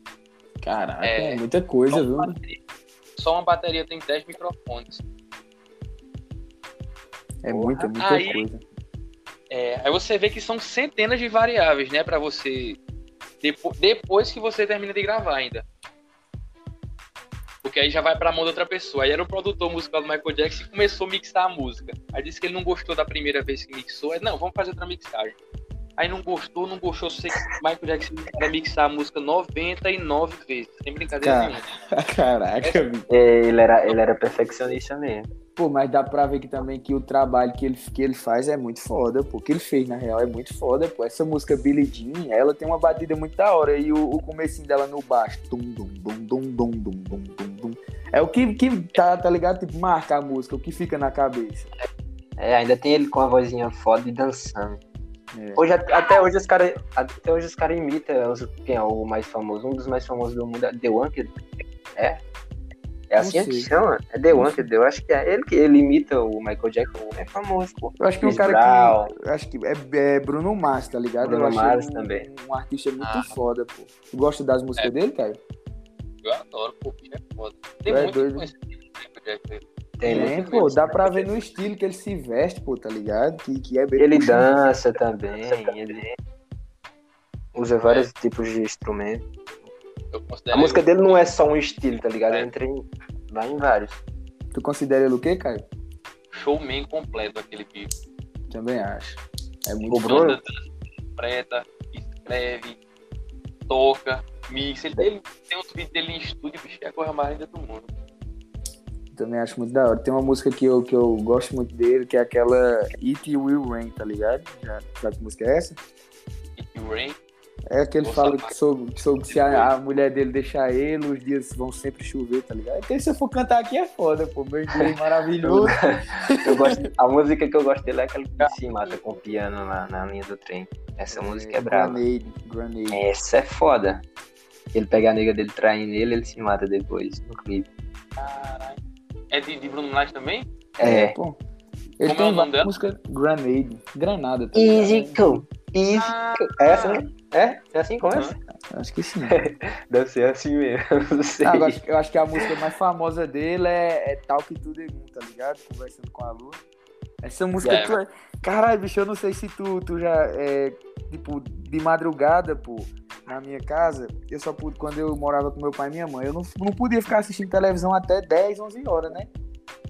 Speaker 2: Caraca,
Speaker 4: É.
Speaker 2: é muita coisa, viu?
Speaker 4: Só uma bateria tem 10 microfones.
Speaker 2: É muita, muita
Speaker 4: Aí-
Speaker 2: coisa.
Speaker 4: É, aí você vê que são centenas de variáveis, né, para você depo- depois que você termina de gravar ainda porque aí já vai para a mão de outra pessoa. Aí era o produtor musical do Michael Jackson e começou a mixar a música. Aí disse que ele não gostou da primeira vez que mixou, aí, não, vamos fazer outra mixagem. Aí não gostou, não gostou, sei que Michael Jackson vai mixar a música 99 vezes, sem brincadeira
Speaker 2: Car...
Speaker 4: nenhuma.
Speaker 2: Caraca,
Speaker 3: ele era ele era perfeccionista mesmo.
Speaker 2: Pô, mas dá pra ver que também que o trabalho que ele, que ele faz é muito foda, pô. Que ele fez, na real, é muito foda, pô. Essa música Billie Jean, ela tem uma batida muito da hora. E o, o começo dela no baixo. Dum, dum, dum, dum, dum, é o que, que tá, tá ligado? Tipo, marca a música, o que fica na cabeça.
Speaker 3: É, ainda tem ele com a vozinha foda e dançando.
Speaker 2: É.
Speaker 3: Hoje, até hoje os caras até hoje os caras imitam os- quem é o mais famoso, um dos mais famosos do mundo é The Wanted. É? É assim que chama? É The Wanted, eu acho que é ele que ele imita o Michael Jackson, é famoso, pô.
Speaker 2: Eu acho que um
Speaker 3: Chris
Speaker 2: cara
Speaker 3: Brown.
Speaker 2: que. Acho que é, é Bruno Mars, tá ligado?
Speaker 3: Bruno Mars
Speaker 2: um,
Speaker 3: também.
Speaker 2: um artista muito
Speaker 4: Ah.
Speaker 2: foda, pô. Tu gosta das músicas
Speaker 4: É.
Speaker 2: dele, cara?
Speaker 4: Eu adoro, pô, bicho é foda. Tem
Speaker 2: é
Speaker 4: muito
Speaker 2: doido.
Speaker 3: Tem,
Speaker 2: Tem, pô, dá pra ver no estilo que ele se veste, pô, tá ligado? Que, que é bem
Speaker 3: Ele
Speaker 2: puxado.
Speaker 3: dança também, ele usa vários tipos de instrumento. A música
Speaker 4: ele
Speaker 3: dele não é só um estilo, tá ligado?
Speaker 4: É.
Speaker 3: Entra em, vai em vários.
Speaker 2: Tu considera ele o quê, Caio?
Speaker 4: showman completo, aquele bicho.
Speaker 2: Também acho. É muito?
Speaker 4: Canta, preta, escreve, toca, mixa. Ele, ele tem outro vídeo dele em estúdio, bicho, é a coisa mais linda do mundo.
Speaker 2: Também acho muito da hora. Tem uma música que eu, que eu gosto muito dele, que é aquela It Will Rain, tá ligado? Já, sabe que música é essa?
Speaker 4: It Will Rain?
Speaker 2: É que ele fala que, sobre, sobre se a, a, mulher dele deixar ele, os dias vão sempre chover, tá ligado? Então se eu for cantar aqui é foda, pô. Meu inglês maravilhoso.
Speaker 3: eu gosto, a música que eu gosto dele é aquela que se mata com o piano na, na linha do trem. Essa é, música é brava.
Speaker 2: Grenade, Grenade.
Speaker 3: Essa é foda. Ele pega a nega dele traindo ele, ele se mata depois no clipe.
Speaker 4: Caralho. É de, de Bruno Lage também?
Speaker 3: É.
Speaker 2: Pô. Ele
Speaker 4: Como é o
Speaker 2: tem
Speaker 4: nome dela?
Speaker 2: música Grenade. Granada. Tá
Speaker 3: Easy go. Easy go. É essa, né? É? É assim como essa?
Speaker 2: Acho que sim.
Speaker 3: Deve ser assim mesmo. Não sei.
Speaker 2: Ah, eu, acho, eu acho que a música mais famosa dele é, é Talk to the Moon, tá ligado? Conversando com a lua. Essa música.
Speaker 4: É,
Speaker 2: tu é... Caralho, bicho, eu não sei se tu, tu já. É, tipo, de madrugada, pô, na minha casa, eu só pude. Quando eu morava com meu pai e minha mãe, eu não, não podia ficar assistindo televisão até 10, 11 horas, né?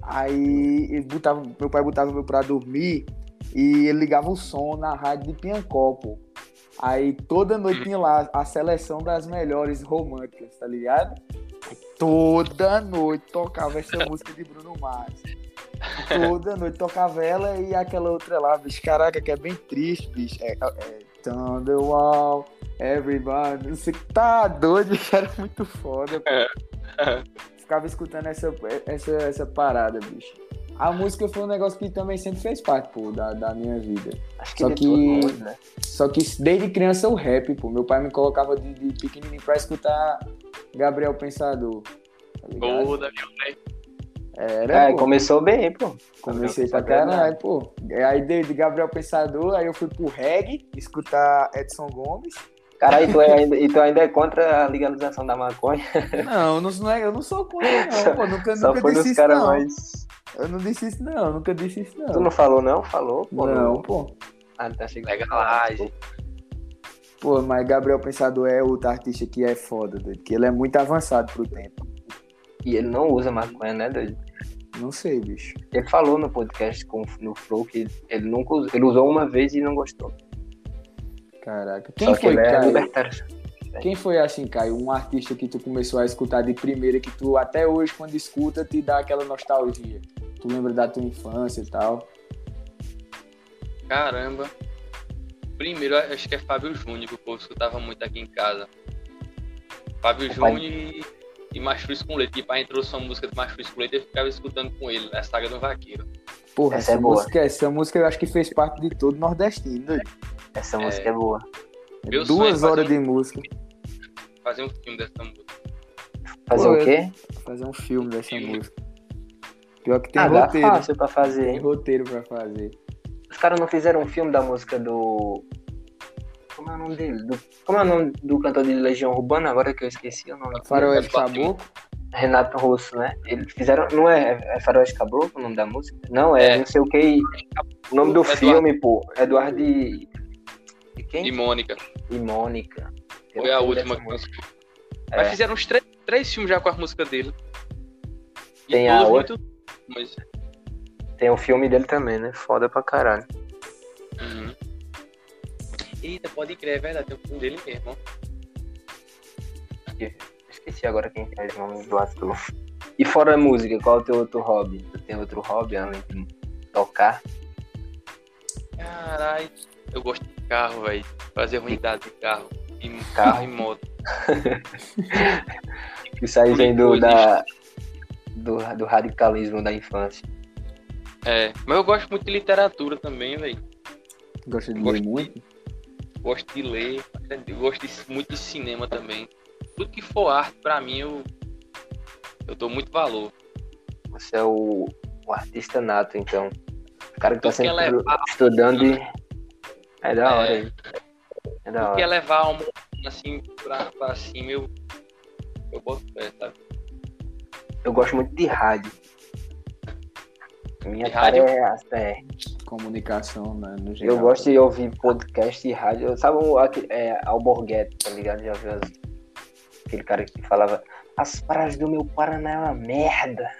Speaker 2: Aí ele botava, meu pai botava eu pra dormir e ele ligava o som na rádio de Piancó, pô. Aí toda noite tinha lá a seleção das melhores românticas, tá ligado? Aí, toda noite tocava essa música de Bruno Mars. Toda noite tocava ela e aquela outra lá, bicho. Caraca, que é bem triste, bicho. É, é Thunderwall, Everybody. Você tá doido, bicho. Era muito foda. Pô. Ficava escutando essa, essa, essa parada, bicho. A música foi um negócio que também sempre fez parte, pô, da, da minha vida.
Speaker 3: Acho que
Speaker 2: Só que,
Speaker 3: mundo, né?
Speaker 2: só que desde criança o rap, pô. Meu pai me colocava de, de pequenininho pra escutar Gabriel Pensador. Tá?
Speaker 4: Gol da minha mãe.
Speaker 2: Era,
Speaker 3: É,
Speaker 2: pô.
Speaker 3: começou bem, pô.
Speaker 2: Comecei pra
Speaker 3: Gabriel
Speaker 2: caralho, pô. Aí de, de Gabriel Pensador, aí eu fui pro reggae, escutar Edson Gomes.
Speaker 3: Caralho, e tu, é ainda, e tu ainda é contra a legalização da maconha?
Speaker 2: Não, eu não, é- eu não sou contra, não, pô. Nunca,
Speaker 3: Só
Speaker 2: nunca
Speaker 3: foi
Speaker 2: disse
Speaker 3: dos
Speaker 2: isso,
Speaker 3: caras
Speaker 2: não.
Speaker 3: mais.
Speaker 2: Eu não disse isso, não. Nunca disse isso, não.
Speaker 3: Tu não falou, não? Falou? Pô,
Speaker 2: Não, pô.
Speaker 3: Ah, tá achei que
Speaker 4: Legalize.
Speaker 2: Pô, mas Gabriel Pensador é outro artista que é foda, doido. Que ele é muito avançado pro tempo.
Speaker 3: E ele não usa maconha, né, doido?
Speaker 2: Não sei, bicho.
Speaker 3: Ele falou no podcast com, no Flow que ele nunca usou, ele usou uma vez e não gostou.
Speaker 2: Caraca. Quem
Speaker 3: Só que
Speaker 2: foi,
Speaker 3: ele é
Speaker 2: Caio?
Speaker 3: libertário.
Speaker 2: Quem foi assim, Caio? Um artista que tu começou a escutar de primeira, que tu até hoje, quando escuta, te dá aquela nostalgia. Tu lembra da tua infância e tal.
Speaker 4: Caramba. Primeiro, acho que é Fábio Júnior, que o povo escutava muito aqui em casa. Fábio
Speaker 3: O pai-
Speaker 4: Júnior e, e Mastruz com Leite. Tipo, a introdução à música do Mastruz com Leite, eu ficava escutando com ele, a saga do Vaqueiro.
Speaker 2: Porra,
Speaker 3: Essa
Speaker 2: essa,
Speaker 3: é boa.
Speaker 2: música, essa música eu acho que fez parte de todo nordestino. doido.
Speaker 3: Essa música é boa.
Speaker 2: É
Speaker 4: Meu sonho é
Speaker 2: Duas
Speaker 4: fazer
Speaker 2: horas
Speaker 4: um-
Speaker 2: de música.
Speaker 4: Fazer um filme dessa música.
Speaker 3: Fazer
Speaker 2: Pô,
Speaker 3: o quê?
Speaker 2: Fazer um filme dessa
Speaker 4: Filme.
Speaker 2: música. Pior que tem
Speaker 3: Ah,
Speaker 2: roteiro.
Speaker 3: fácil pra fazer,
Speaker 2: Tem
Speaker 3: hein?
Speaker 2: roteiro pra fazer.
Speaker 3: Os caras não fizeram um filme da música do. Como é o nome dele? Do... Como é o nome do cantor de Legião Urbana? Agora que eu esqueci o nome.
Speaker 2: Faroeste. Caboclo.
Speaker 3: Renato Russo, né? Eles fizeram. Não é, é Faroeste Caboclo o nome da música? Não, é,
Speaker 4: É.
Speaker 3: não sei o que. O nome do
Speaker 4: Eduardo.
Speaker 3: filme, pô. Eduardo e. E quem?
Speaker 4: E Mônica.
Speaker 3: E Mônica.
Speaker 4: Foi
Speaker 3: um
Speaker 4: a última que
Speaker 3: música. É.
Speaker 4: Mas fizeram uns três, três filmes já com a música dele. E
Speaker 3: Tem a outra-
Speaker 4: muito. Mas,
Speaker 3: Tem o filme dele também, né? Foda pra caralho.
Speaker 4: uhum. Eita, pode crer, é verdade, tem o filme dele mesmo.
Speaker 3: Esqueci agora quem faz o nome do ator. E fora a música, qual é o teu outro hobby? Tu tem outro hobby além de tocar?
Speaker 4: Caralho, eu gosto de carro, velho. Fazer ruindade de carro. E
Speaker 3: Carro?
Speaker 4: e moto.
Speaker 3: Isso aí vem do, da, do, do radicalismo da infância.
Speaker 4: É, mas eu gosto muito de literatura também, velho.
Speaker 2: Gosta de
Speaker 4: Gosto
Speaker 2: ler
Speaker 4: de-
Speaker 2: muito?
Speaker 4: Gosto de ler, gosto de- muito de cinema também. Tudo que for arte, pra mim, eu, eu dou muito valor.
Speaker 3: Você é o, o artista nato, então. O cara que tá
Speaker 4: Tu quer
Speaker 3: sempre
Speaker 4: levar-
Speaker 3: estudando e. É da hora,
Speaker 4: É.
Speaker 3: hein? É da hora.
Speaker 4: levar a alma assim pra, pra cima, eu, eu boto fé, sabe?
Speaker 3: Eu gosto muito de rádio. Minha
Speaker 4: De rádio?
Speaker 3: é, é.
Speaker 2: Comunicação, né, no geral.
Speaker 3: Eu gosto de ouvir podcast e rádio. Sabe o é, Alborguete, tá ligado? Já viu as- aquele cara que falava as praias do meu Paraná é uma merda.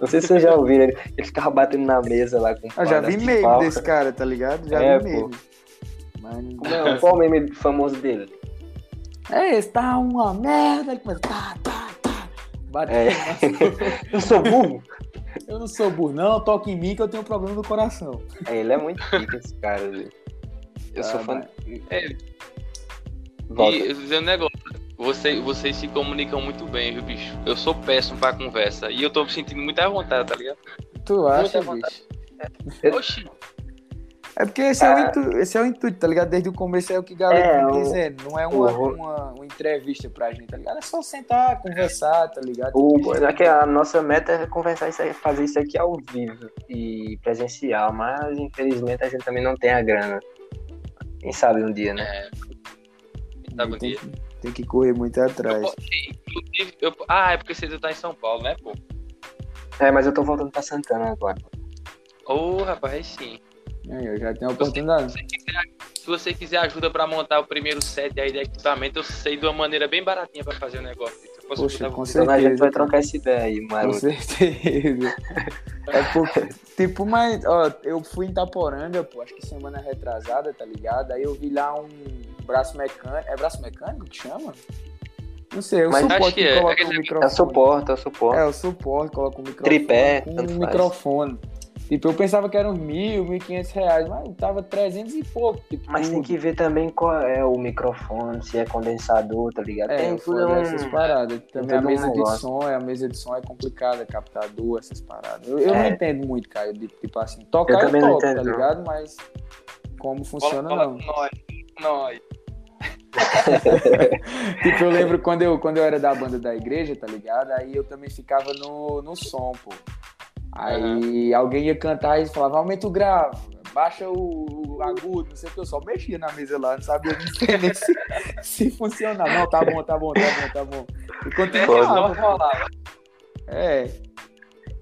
Speaker 3: Não sei se vocês já ouviram, ele, ele ficava batendo na mesa lá com
Speaker 2: Eu já vi
Speaker 3: pedaço de
Speaker 2: meme
Speaker 3: pau.
Speaker 2: desse cara, tá ligado? Já
Speaker 3: É,
Speaker 2: vi
Speaker 3: pô.
Speaker 2: Mas não-
Speaker 3: Não, qual o meme famoso dele?
Speaker 2: É, esse tá uma merda. Ele começa, tá, tá, tá. Batendo
Speaker 3: É. Eu sou burro.
Speaker 2: Eu não sou burro, não. Toca em mim que eu tenho problema no coração.
Speaker 3: É, ele é muito pica, esse cara, velho. Eu sou
Speaker 2: Ah,
Speaker 3: fã.
Speaker 4: É,
Speaker 3: Volta.
Speaker 4: E eu vou dizer um negócio. Você, vocês se comunicam muito bem, viu, bicho? Eu sou péssimo pra conversa. E eu tô me sentindo muita vontade, tá ligado?
Speaker 2: Tu acha, bicho?
Speaker 4: Oxi.
Speaker 2: É porque esse, é o intuito, esse é o intuito, tá ligado? Desde o começo é o que a galera
Speaker 3: É,
Speaker 2: dizendo. Não é uma,
Speaker 3: o-
Speaker 2: uma, uma entrevista pra gente, tá ligado? É só sentar, conversar, tá ligado?
Speaker 3: O, é que a nossa meta é conversar isso aí, fazer isso aqui ao vivo e presencial, mas infelizmente a gente também não tem a grana. Quem sabe um dia, né?
Speaker 4: É. Sabe um
Speaker 2: tem,
Speaker 4: dia?
Speaker 2: que, tem que correr muito atrás.
Speaker 4: Inclusive, eu... Ah, é porque você tá em São Paulo, né, pô?
Speaker 3: É, mas eu tô voltando pra Santana agora.
Speaker 4: Ô, rapaz, aí sim.
Speaker 2: Eu já tenho a oportunidade.
Speaker 4: Se você quiser ajuda pra montar o primeiro set aí de equipamento, eu sei de uma maneira bem baratinha pra fazer o negócio. Se eu fosse
Speaker 2: Poxa, com
Speaker 4: você-
Speaker 3: Então a gente
Speaker 2: certeza.
Speaker 3: vai trocar essa ideia aí,
Speaker 2: Com
Speaker 3: maroto.
Speaker 2: certeza. É porque, tipo, mas, ó, eu fui em Itaporanga, pô, acho que semana retrasada, tá ligado? Aí eu vi lá um braço mecânico. É braço mecânico que chama? Não sei, é o
Speaker 3: Mas
Speaker 2: suporte
Speaker 4: que
Speaker 2: que,
Speaker 4: é,
Speaker 2: coloca
Speaker 4: aquele-
Speaker 2: o
Speaker 3: É o
Speaker 2: microfone.
Speaker 3: suporte, é o suporte.
Speaker 2: É, o suporte, coloca o microfone
Speaker 3: Tripé,
Speaker 2: com
Speaker 3: tanto
Speaker 2: um
Speaker 3: faz.
Speaker 2: Tipo, eu pensava que era uns mil, mil e quinhentos reais, mas tava 300 e pouco. Tipo,
Speaker 3: Mas tem
Speaker 2: tudo.
Speaker 3: que ver também qual é o microfone, se é condensador, tá ligado?
Speaker 2: É,
Speaker 3: tem tudo um...
Speaker 2: essas paradas. Também a
Speaker 3: um
Speaker 2: mesa de som, é, a mesa de som é complicada, captador, essas paradas. Eu, eu não
Speaker 3: É.
Speaker 2: entendo muito, cara, de, tipo assim, tocar
Speaker 3: Eu
Speaker 2: eu,
Speaker 3: não
Speaker 2: toco, tá
Speaker 3: não.
Speaker 2: ligado? Mas como funciona,
Speaker 4: Fala- fala
Speaker 2: não.
Speaker 4: nós. Nós.
Speaker 2: tipo, eu lembro quando eu, quando eu era da banda da igreja, tá ligado? Aí eu também ficava no, no som, pô. Aí alguém ia cantar e falava, aumenta o grave, baixa o, o agudo, não sei o que, eu só mexia na mesa lá, não sabia nem se, se funcionava. Não, tá bom, tá bom, tá bom, tá bom. E continuava.
Speaker 4: rolava.
Speaker 2: É.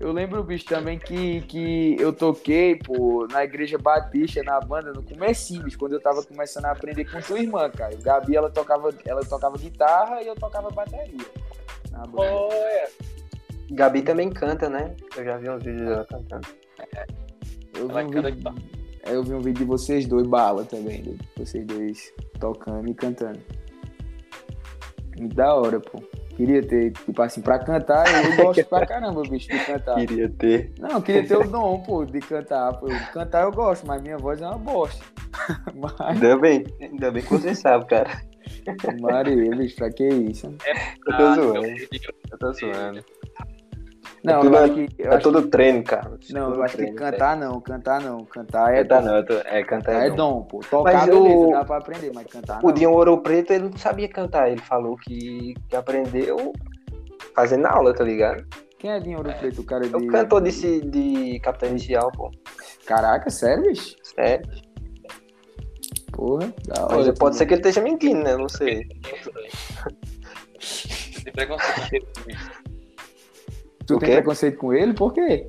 Speaker 2: Eu lembro, bicho, também que, que eu toquei, pô, na igreja Batista, na banda, no comecinho, bicho, quando eu tava começando a aprender com tua irmã, cara. O Gabi, ela tocava, ela tocava guitarra e eu tocava bateria. Na banda.
Speaker 4: Olha.
Speaker 3: Gabi também canta, né? Eu já vi uns vídeos dela cantando.
Speaker 2: Eu vi, um vídeo, é, eu vi um vídeo de vocês dois, bala também, de vocês dois tocando e cantando. Muito da hora, pô. Queria ter, tipo assim, pra cantar, eu gosto pra caramba, bicho, de cantar.
Speaker 3: Queria ter.
Speaker 2: Não, queria ter o dom, pô, de cantar. Pô. Cantar eu gosto, mas minha voz é uma bosta. Mas,
Speaker 3: Ainda bem, ainda bem que você sabe, cara.
Speaker 2: Maria, bicho, pra que isso?
Speaker 3: Eu tô
Speaker 4: Ah,
Speaker 3: zoando. Eu tô zoando.
Speaker 2: Não,
Speaker 3: é
Speaker 2: eu
Speaker 3: tudo,
Speaker 2: acho que. Eu
Speaker 3: é
Speaker 2: acho
Speaker 3: todo treino, cara.
Speaker 2: que- não, eu acho que
Speaker 3: treino,
Speaker 2: cantar não, cantar não. Cantar é
Speaker 3: Cantar
Speaker 2: dom.
Speaker 3: não, eu tô- é cantar
Speaker 2: É
Speaker 3: é dom.
Speaker 2: dom, pô. Tocar,
Speaker 3: Mas
Speaker 2: beleza,
Speaker 3: o-
Speaker 2: dá pra aprender, mas cantar
Speaker 3: O
Speaker 2: não.
Speaker 3: Dinho Ouro Preto, ele não sabia cantar. Ele falou que, que aprendeu fazendo aula, tá ligado?
Speaker 2: Quem é Dinho Ouro Preto? O cara de.
Speaker 3: É o cantor desse, de Capitão Inicial, pô.
Speaker 2: Caraca, sério, bicho?
Speaker 3: Sério.
Speaker 2: Porra, da hora.
Speaker 3: Mas pode ser que ele esteja mentindo, né? Não sei.
Speaker 4: Tem preconceito.
Speaker 2: Tu
Speaker 3: O
Speaker 2: tem
Speaker 3: quê?
Speaker 2: preconceito com ele? Por quê?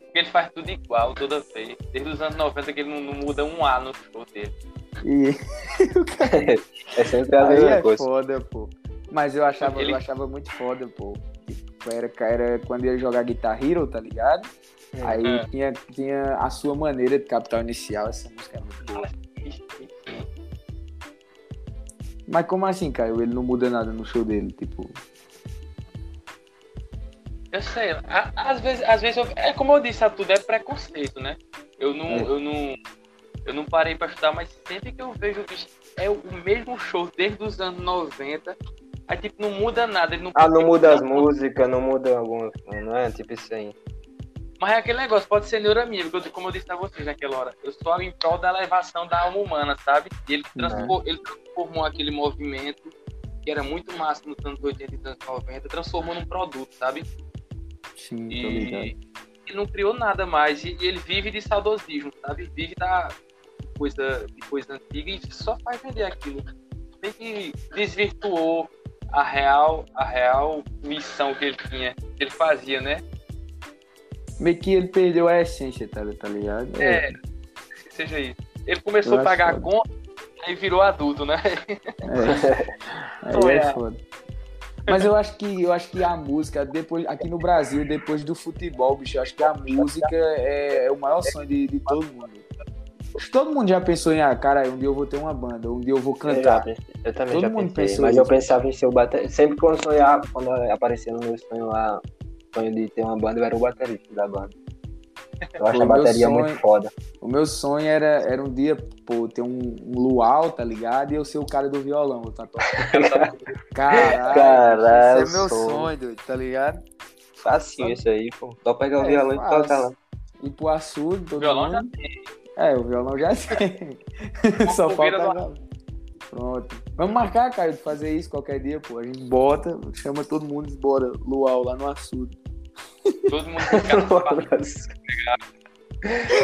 Speaker 4: Porque ele faz tudo igual toda vez. Desde os anos 90 que ele não, não muda um A no show dele.
Speaker 2: E...
Speaker 3: É sempre a
Speaker 2: Aí
Speaker 3: mesma
Speaker 2: é
Speaker 3: coisa.
Speaker 2: foda, pô. Mas eu achava,
Speaker 4: Ele-
Speaker 2: eu achava muito foda, pô. Tipo, era, era quando ia jogar Guitar Hero, tá ligado? Aí
Speaker 4: É.
Speaker 2: tinha, tinha a sua maneira de capital inicial, essa música é muito boa. Mas como assim, Caio? Ele não muda nada no show dele, tipo.
Speaker 4: Eu sei, às vezes, às vezes eu- é como eu disse, tudo é preconceito, né? Eu não,
Speaker 2: É.
Speaker 4: eu não, eu não parei pra estudar, mas sempre que eu vejo que é o mesmo show desde os anos 90, aí tipo, não muda nada, não
Speaker 3: Ah, não muda as músicas, não muda algumas. Não é? Tipo isso aí.
Speaker 4: Mas é aquele negócio, pode ser neura minha, porque eu- como eu disse a vocês naquela hora, eu sou em prol da elevação da alma humana, sabe? E ele, transfor- ele transformou aquele movimento, que era muito massa nos anos 80 e anos 90, transformou num produto, sabe?
Speaker 2: Sim, tô
Speaker 4: E
Speaker 2: ligado.
Speaker 4: ele não criou nada mais. E, e ele vive de saudosismo, sabe? Vive da coisa, de coisa antiga e só faz vender aquilo. Tem que desvirtuou a real, a real missão que ele tinha, que ele fazia, né?
Speaker 2: Meio que ele perdeu a essência, tá, tá ligado?
Speaker 4: É, que seja isso. Ele começou
Speaker 2: Eu
Speaker 4: a pagar a conta, aí virou adulto, né?
Speaker 2: É. Aí é foda. Mas eu acho que eu acho que a música, depois, aqui no Brasil, depois do futebol, bicho, eu acho que a música é, é o maior sonho de, de todo mundo. Todo mundo já pensou em, ah, cara, um dia eu vou ter uma banda, um dia eu vou
Speaker 3: Eu,
Speaker 2: cantar.
Speaker 3: pensei- eu também
Speaker 2: Todo
Speaker 3: já
Speaker 2: mundo
Speaker 3: pensei,
Speaker 2: pensou
Speaker 3: mas
Speaker 2: isso.
Speaker 3: eu pensava em ser o baterista. Sempre quando eu sonhava, quando aparecia no meu sonho lá, sonho de ter uma banda, eu era o baterista da banda. Eu acho
Speaker 2: Pô,
Speaker 3: a bateria
Speaker 2: sonho-
Speaker 3: muito foda.
Speaker 2: O meu sonho era, era um dia, pô, ter um, um luau, tá ligado? E eu ser o cara do violão, eu tá tocando. Caralho,
Speaker 3: Caralho,
Speaker 2: esse é meu
Speaker 3: sonho.
Speaker 2: sonho, doido, tá ligado?
Speaker 3: Facinho isso aí, pô. Só pegar o
Speaker 2: É,
Speaker 3: violão e tocar lá.
Speaker 2: Ir pro açude, todo
Speaker 4: violão já
Speaker 2: mundo. É, o violão já tem. Só falta...
Speaker 4: do.
Speaker 2: Pronto. Vamos marcar, Caio, de fazer isso qualquer dia, pô. A gente bota, chama todo mundo e bora luau lá no açude.
Speaker 4: Todo mundo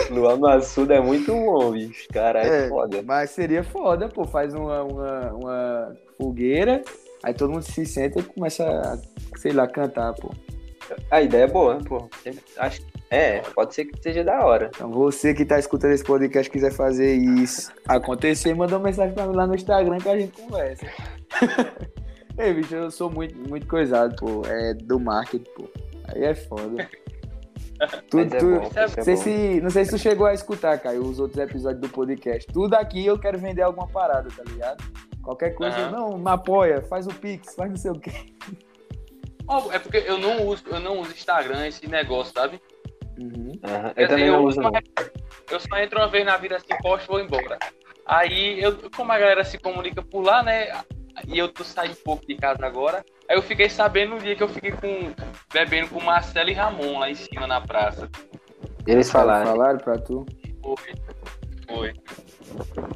Speaker 3: Luan Açude é muito bom, bicho. Caralho,
Speaker 2: É,
Speaker 3: foda.
Speaker 2: Mas seria foda, pô. Faz uma, uma, uma fogueira, aí todo mundo se senta e começa a, sei lá, cantar, pô.
Speaker 3: A ideia é boa, pô. Sempre- Acho que é, pode ser que seja da hora.
Speaker 2: Então você que tá escutando esse podcast quiser fazer isso acontecer, manda uma mensagem pra mim lá no Instagram que a gente conversa. Ei, bicho, eu sou muito, muito coisado, pô. É do marketing, pô. Aí é foda. Tudo,
Speaker 3: é
Speaker 2: tudo-
Speaker 3: bom, isso é
Speaker 2: não, sei
Speaker 3: bom.
Speaker 2: se, não sei se tu chegou a escutar, Caio, os outros episódios do podcast. Tudo aqui eu quero vender alguma parada, tá ligado? Qualquer coisa,
Speaker 4: Aham.
Speaker 2: não, me apoia, faz o Pix, faz não sei o quê.
Speaker 4: Ó, É porque eu não uso, eu não uso Instagram, esse negócio, sabe?
Speaker 3: Aham,
Speaker 4: Quer
Speaker 3: Eu também
Speaker 4: dizer,
Speaker 3: não
Speaker 4: eu,
Speaker 3: uso, não.
Speaker 4: eu só entro uma vez na vida assim, posto e vou embora. Aí, eu, como a galera se comunica por lá, né? E eu tô saindo um pouco de casa agora. Aí eu fiquei sabendo no dia que eu fiquei com, bebendo com Marcelo e Ramon lá em cima na praça.
Speaker 3: Eles falaram.
Speaker 2: Falaram pra tu?
Speaker 4: Foi. Foi.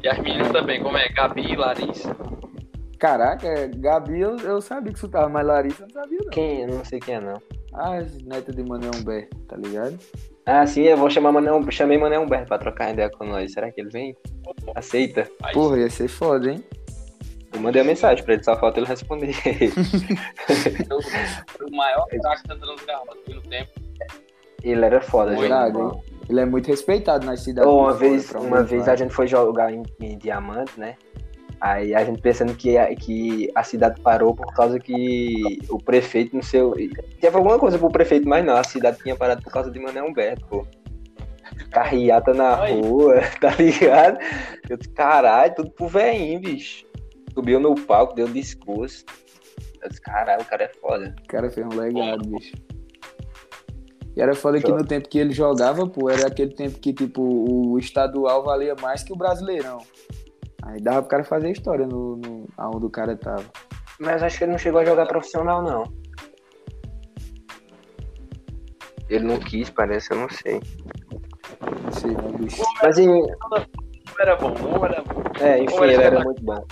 Speaker 4: E as meninas também, como é? Gabi e Larissa.
Speaker 2: Caraca, Gabi, eu, eu sabia que escutava, mas Larissa eu não sabia, não.
Speaker 3: Quem? Eu não sei quem é, não.
Speaker 2: Ah, neta de Mané Humberto, tá ligado?
Speaker 3: Ah, sim, eu vou chamar Mané, chamei Mané Humberto pra trocar ideia com nós. Será que ele vem? Aceita?
Speaker 2: Porra, ia ser foda, hein?
Speaker 3: Eu mandei a mensagem pra ele, só falta ele responder.
Speaker 4: O maior craque da no tempo.
Speaker 3: ele era foda.
Speaker 2: Verdade, hein? Ele é muito respeitado nas cidades.
Speaker 3: Uma
Speaker 2: fora,
Speaker 3: vez,
Speaker 2: onde
Speaker 3: uma vez a gente foi jogar em, em Diamante, né? Aí a gente pensando que, a- que a cidade parou por causa que o prefeito não sei. Teve alguma coisa pro prefeito, mas não, a cidade tinha parado por causa de Mané Humberto, pô. Carreata na rua, tá ligado? Eu disse, caralho, tudo pro veinho, bicho. Subiu no palco, deu discurso. Eu disse, caralho, o cara é foda.
Speaker 2: O cara fez um legado, bicho. E era foda que no tempo que ele jogava, pô, era aquele tempo que, tipo, o estadual valia mais que o brasileirão. Aí dava pro cara fazer história no, no aonde o cara tava.
Speaker 3: Mas acho que ele não chegou a jogar profissional, não. Ele não quis, parece, eu não sei.
Speaker 2: Não sei, né, bicho?
Speaker 3: Mas em,
Speaker 4: Não era bom, não era bom.
Speaker 3: É, enfim, era
Speaker 4: era-
Speaker 3: muito bom.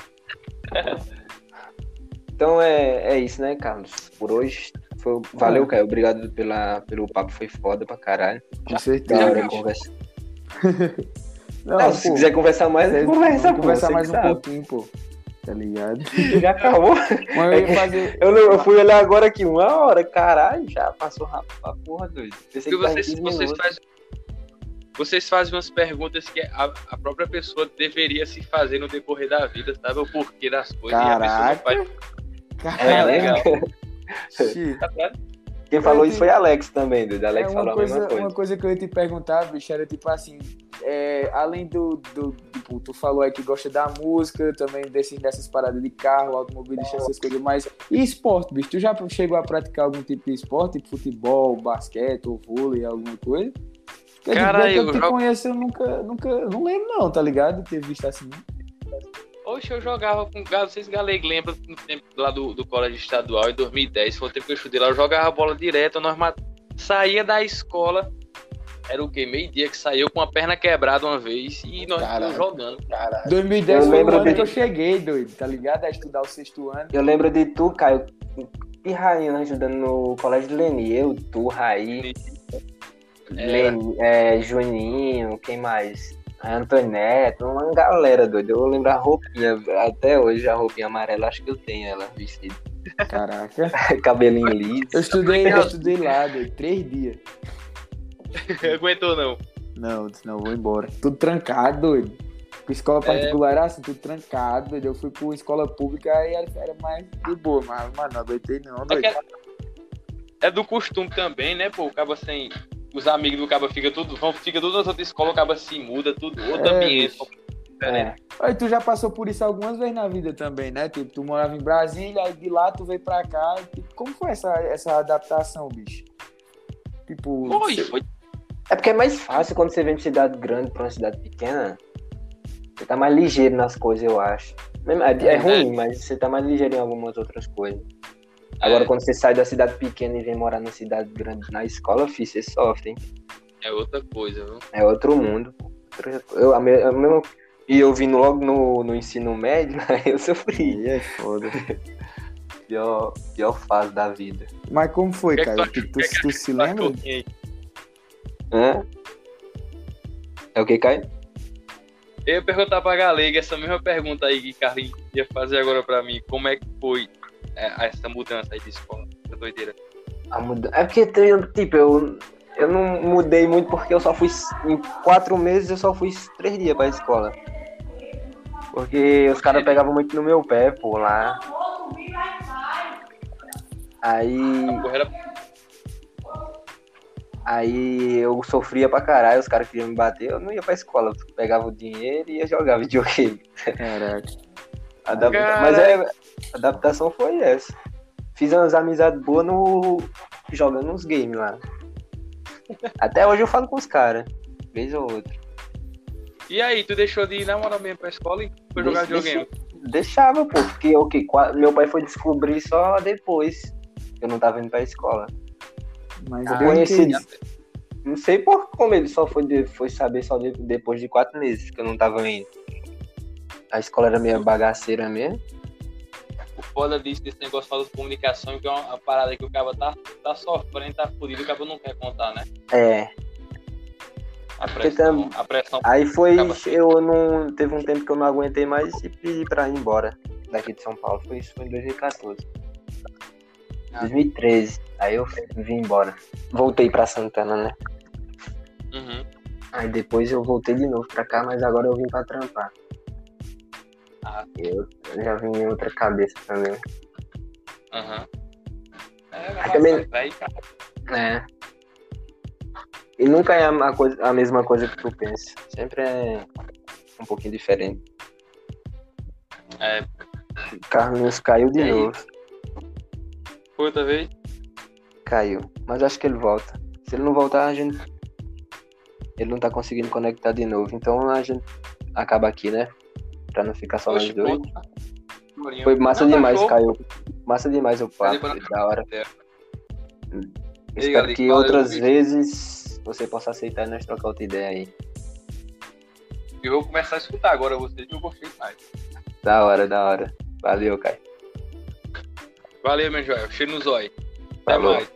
Speaker 3: Então é, é isso, né, Carlos? Por hoje. Foi, valeu,
Speaker 2: É.
Speaker 3: Caio. Obrigado pela, pelo papo, foi foda pra caralho.
Speaker 2: Com certeza. bicho.
Speaker 3: conversa.
Speaker 2: Não,
Speaker 3: Não, se
Speaker 2: pô,
Speaker 3: quiser conversar mais,
Speaker 2: vocês-
Speaker 3: conversa, pô.
Speaker 2: conversar mais
Speaker 3: que
Speaker 2: um
Speaker 3: sabe.
Speaker 2: pouquinho, pô. Tá ligado?
Speaker 3: Já acabou.
Speaker 2: Mas eu
Speaker 3: É
Speaker 2: ia
Speaker 3: que-
Speaker 2: fazer.
Speaker 3: Eu, eu fui olhar agora aqui, uma hora, caralho, já passou rápido pra porra, doido. Pensei que tava
Speaker 4: vocês,
Speaker 3: 15
Speaker 4: vocês, fazem, vocês fazem umas perguntas que a, a própria pessoa deveria se fazer no decorrer da vida, sabe? O porquê das coisas. E a pessoa não
Speaker 2: Caraca.
Speaker 4: faz.
Speaker 3: É
Speaker 2: Caraca.
Speaker 3: legal.
Speaker 2: Xi.
Speaker 4: Tá?
Speaker 3: Quem falou
Speaker 2: É,
Speaker 3: isso foi Alex também, doido. Alex
Speaker 2: É,
Speaker 3: falou
Speaker 2: uma,
Speaker 3: a
Speaker 2: coisa,
Speaker 3: mesma coisa.
Speaker 2: uma coisa que eu ia te perguntar, bicho, era tipo assim, é, além do, do, tipo, tu falou aí que gosta da música, também desses, dessas paradas de carro, automobilista, essas coisas, mas e esporte, bicho? Tu já chegou a praticar algum tipo de esporte, tipo futebol, basquete ou vôlei, alguma coisa? Porque,
Speaker 4: Cara, eu
Speaker 2: eu te
Speaker 4: jogo-
Speaker 2: conheço, eu nunca, nunca, não lembro não, tá ligado? De ter visto assim.
Speaker 4: Oxe, eu jogava com galo, vocês galei lembram no tempo lá do, do colégio estadual, em 2010, foi o tempo que eu estudei lá, eu jogava bola direto, nós mat... saía da escola, era o quê? Meio-dia que saiu com a perna quebrada uma vez e nós
Speaker 2: Caraca.
Speaker 4: jogando.
Speaker 2: 2010
Speaker 3: Eu
Speaker 2: foi o ano
Speaker 3: de-
Speaker 2: que eu cheguei, doido, tá ligado? A estudar o sexto ano.
Speaker 3: Eu lembro de tu, Caio, e Rainha né, ajudando no colégio de Leni. Eu, tu, Raí, Leni, é, Juninho, quem mais? Antônio Neto, uma galera doida. Eu lembro a roupinha, até hoje a roupinha amarela, acho que eu tenho ela vestida.
Speaker 2: Caraca.
Speaker 3: Cabelinho liso.
Speaker 2: Eu estudei, eu estudei lá, doido, três dias.
Speaker 4: Aguentou não.
Speaker 2: Não, disse, não, vou embora. Tudo trancado, doido. Com escola particular era assim, tudo trancado, doido. Eu fui por escola pública e era, mais de boa, mas, mas não aguentei não,
Speaker 4: Só
Speaker 2: doido.
Speaker 4: é, é do costume também, né, pô? Acaba sem. Os amigos do cabo fica tudo, vão, fica tudo nas outras escolas, o cabo se muda, tudo, outro
Speaker 2: É,
Speaker 4: ambiente.
Speaker 2: bicho.
Speaker 4: diferente.
Speaker 2: Aí tu já passou por isso algumas vezes na vida também, né? Tipo, tu morava em Brasília, aí de lá tu veio pra cá. tipo, como foi essa, essa adaptação, bicho? Tipo.
Speaker 4: Foi,
Speaker 2: cê-
Speaker 4: foi.
Speaker 3: É porque é mais fácil quando você vem de cidade grande pra uma cidade pequena. Você tá mais ligeiro nas coisas, eu acho. É, é
Speaker 2: É.
Speaker 3: ruim, mas você tá mais ligeiro em algumas outras coisas. Agora,
Speaker 4: É.
Speaker 3: quando você sai da cidade pequena e vem morar na cidade grande na escola, filho, você sofre, hein?
Speaker 4: É outra coisa, viu?
Speaker 3: É outro mundo. Eu, a me- a mesma- e eu vindo logo no, no ensino médio, aí eu sofri.
Speaker 2: Aí é foda.
Speaker 3: Pior, pior fase da vida.
Speaker 2: Mas como foi,
Speaker 4: que é que
Speaker 2: cara?
Speaker 4: tu
Speaker 2: Tu,
Speaker 4: acha-
Speaker 2: tu,
Speaker 4: que é que
Speaker 2: tu se lembra?
Speaker 4: Cachorrinho aí.
Speaker 3: Hã? É o que, Caio?
Speaker 4: Eu ia perguntar pra Galega essa mesma pergunta aí que Carlinhos ia fazer agora pra mim. Como é que foi é, essa mudança aí de escola? Essa doideira.
Speaker 3: A muda... É porque, tem- tipo, eu, eu não mudei muito porque eu só fui. Em quatro meses eu só fui três dias pra escola. Porque os caras pegavam muito no meu pé, pô, lá. Aí. Aí eu sofria pra caralho, os caras queriam me bater, eu não ia pra escola, eu pegava o dinheiro e ia jogar videogame.
Speaker 2: Caraca.
Speaker 3: Mas é, a adaptação foi essa. Fiz umas amizades boas no. jogando uns games lá. Até hoje eu falo com os caras, vez ou outra.
Speaker 4: E aí, tu deixou de ir na moral mesmo pra escola e foi jogar
Speaker 3: Deixa-
Speaker 4: videogame?
Speaker 3: Deixava, pô, porque ok, qua- meu pai foi descobrir só depois que eu não tava indo pra escola.
Speaker 2: Mas
Speaker 3: Eu
Speaker 2: bem
Speaker 3: conheci.
Speaker 2: entendi.
Speaker 3: Não sei por como ele só foi, de- foi saber só de- depois de quatro meses que eu não tava indo. A escola era meio bagaceira mesmo.
Speaker 4: Foda disso, desse negócio falando de comunicação, que é uma, parada que o cara tá, tá sofrendo, tá fudido, o cara não quer contar, né?
Speaker 3: É.
Speaker 4: A pressão, a pressão.
Speaker 3: Aí foi. Eu não. Teve um tempo que eu não aguentei mais e pedi pra ir embora daqui de São Paulo. Foi isso, foi em 2014. 2013. Aí eu vim embora. Voltei pra Santana, né?
Speaker 4: Uhum.
Speaker 3: Aí depois eu voltei de novo pra cá, mas agora eu vim pra trampar.
Speaker 4: Ah.
Speaker 3: Eu já vim em outra cabeça também.
Speaker 4: Aham. É,
Speaker 3: Aí
Speaker 4: mas
Speaker 3: também-
Speaker 4: vai, cara.
Speaker 3: É. E nunca é a, coisa, a mesma coisa que tu pensa. Sempre é um pouquinho diferente.
Speaker 4: É,
Speaker 3: Carlinhos caiu de
Speaker 4: E
Speaker 3: novo.
Speaker 4: foi outra vez?
Speaker 3: Caiu. Mas acho que ele volta. Se ele não voltar, a gente. Ele não tá conseguindo conectar de novo. Então a gente acaba aqui, né? Pra não ficar só nós
Speaker 4: Oxe,
Speaker 3: dois.
Speaker 4: pô.
Speaker 3: Foi massa
Speaker 4: Não, tá
Speaker 3: demais. Caio. Massa demais o papo. Da hora.
Speaker 4: É.
Speaker 3: Espero
Speaker 4: galera,
Speaker 3: que outras vezes você possa aceitar e nós trocar outra ideia aí.
Speaker 4: Eu vou começar a escutar agora vocês eu gostei mais.
Speaker 3: Da hora, da hora. Valeu, Caio.
Speaker 4: Valeu, meu Joel. Cheiro no zóio. Até
Speaker 3: Falou.
Speaker 4: mais.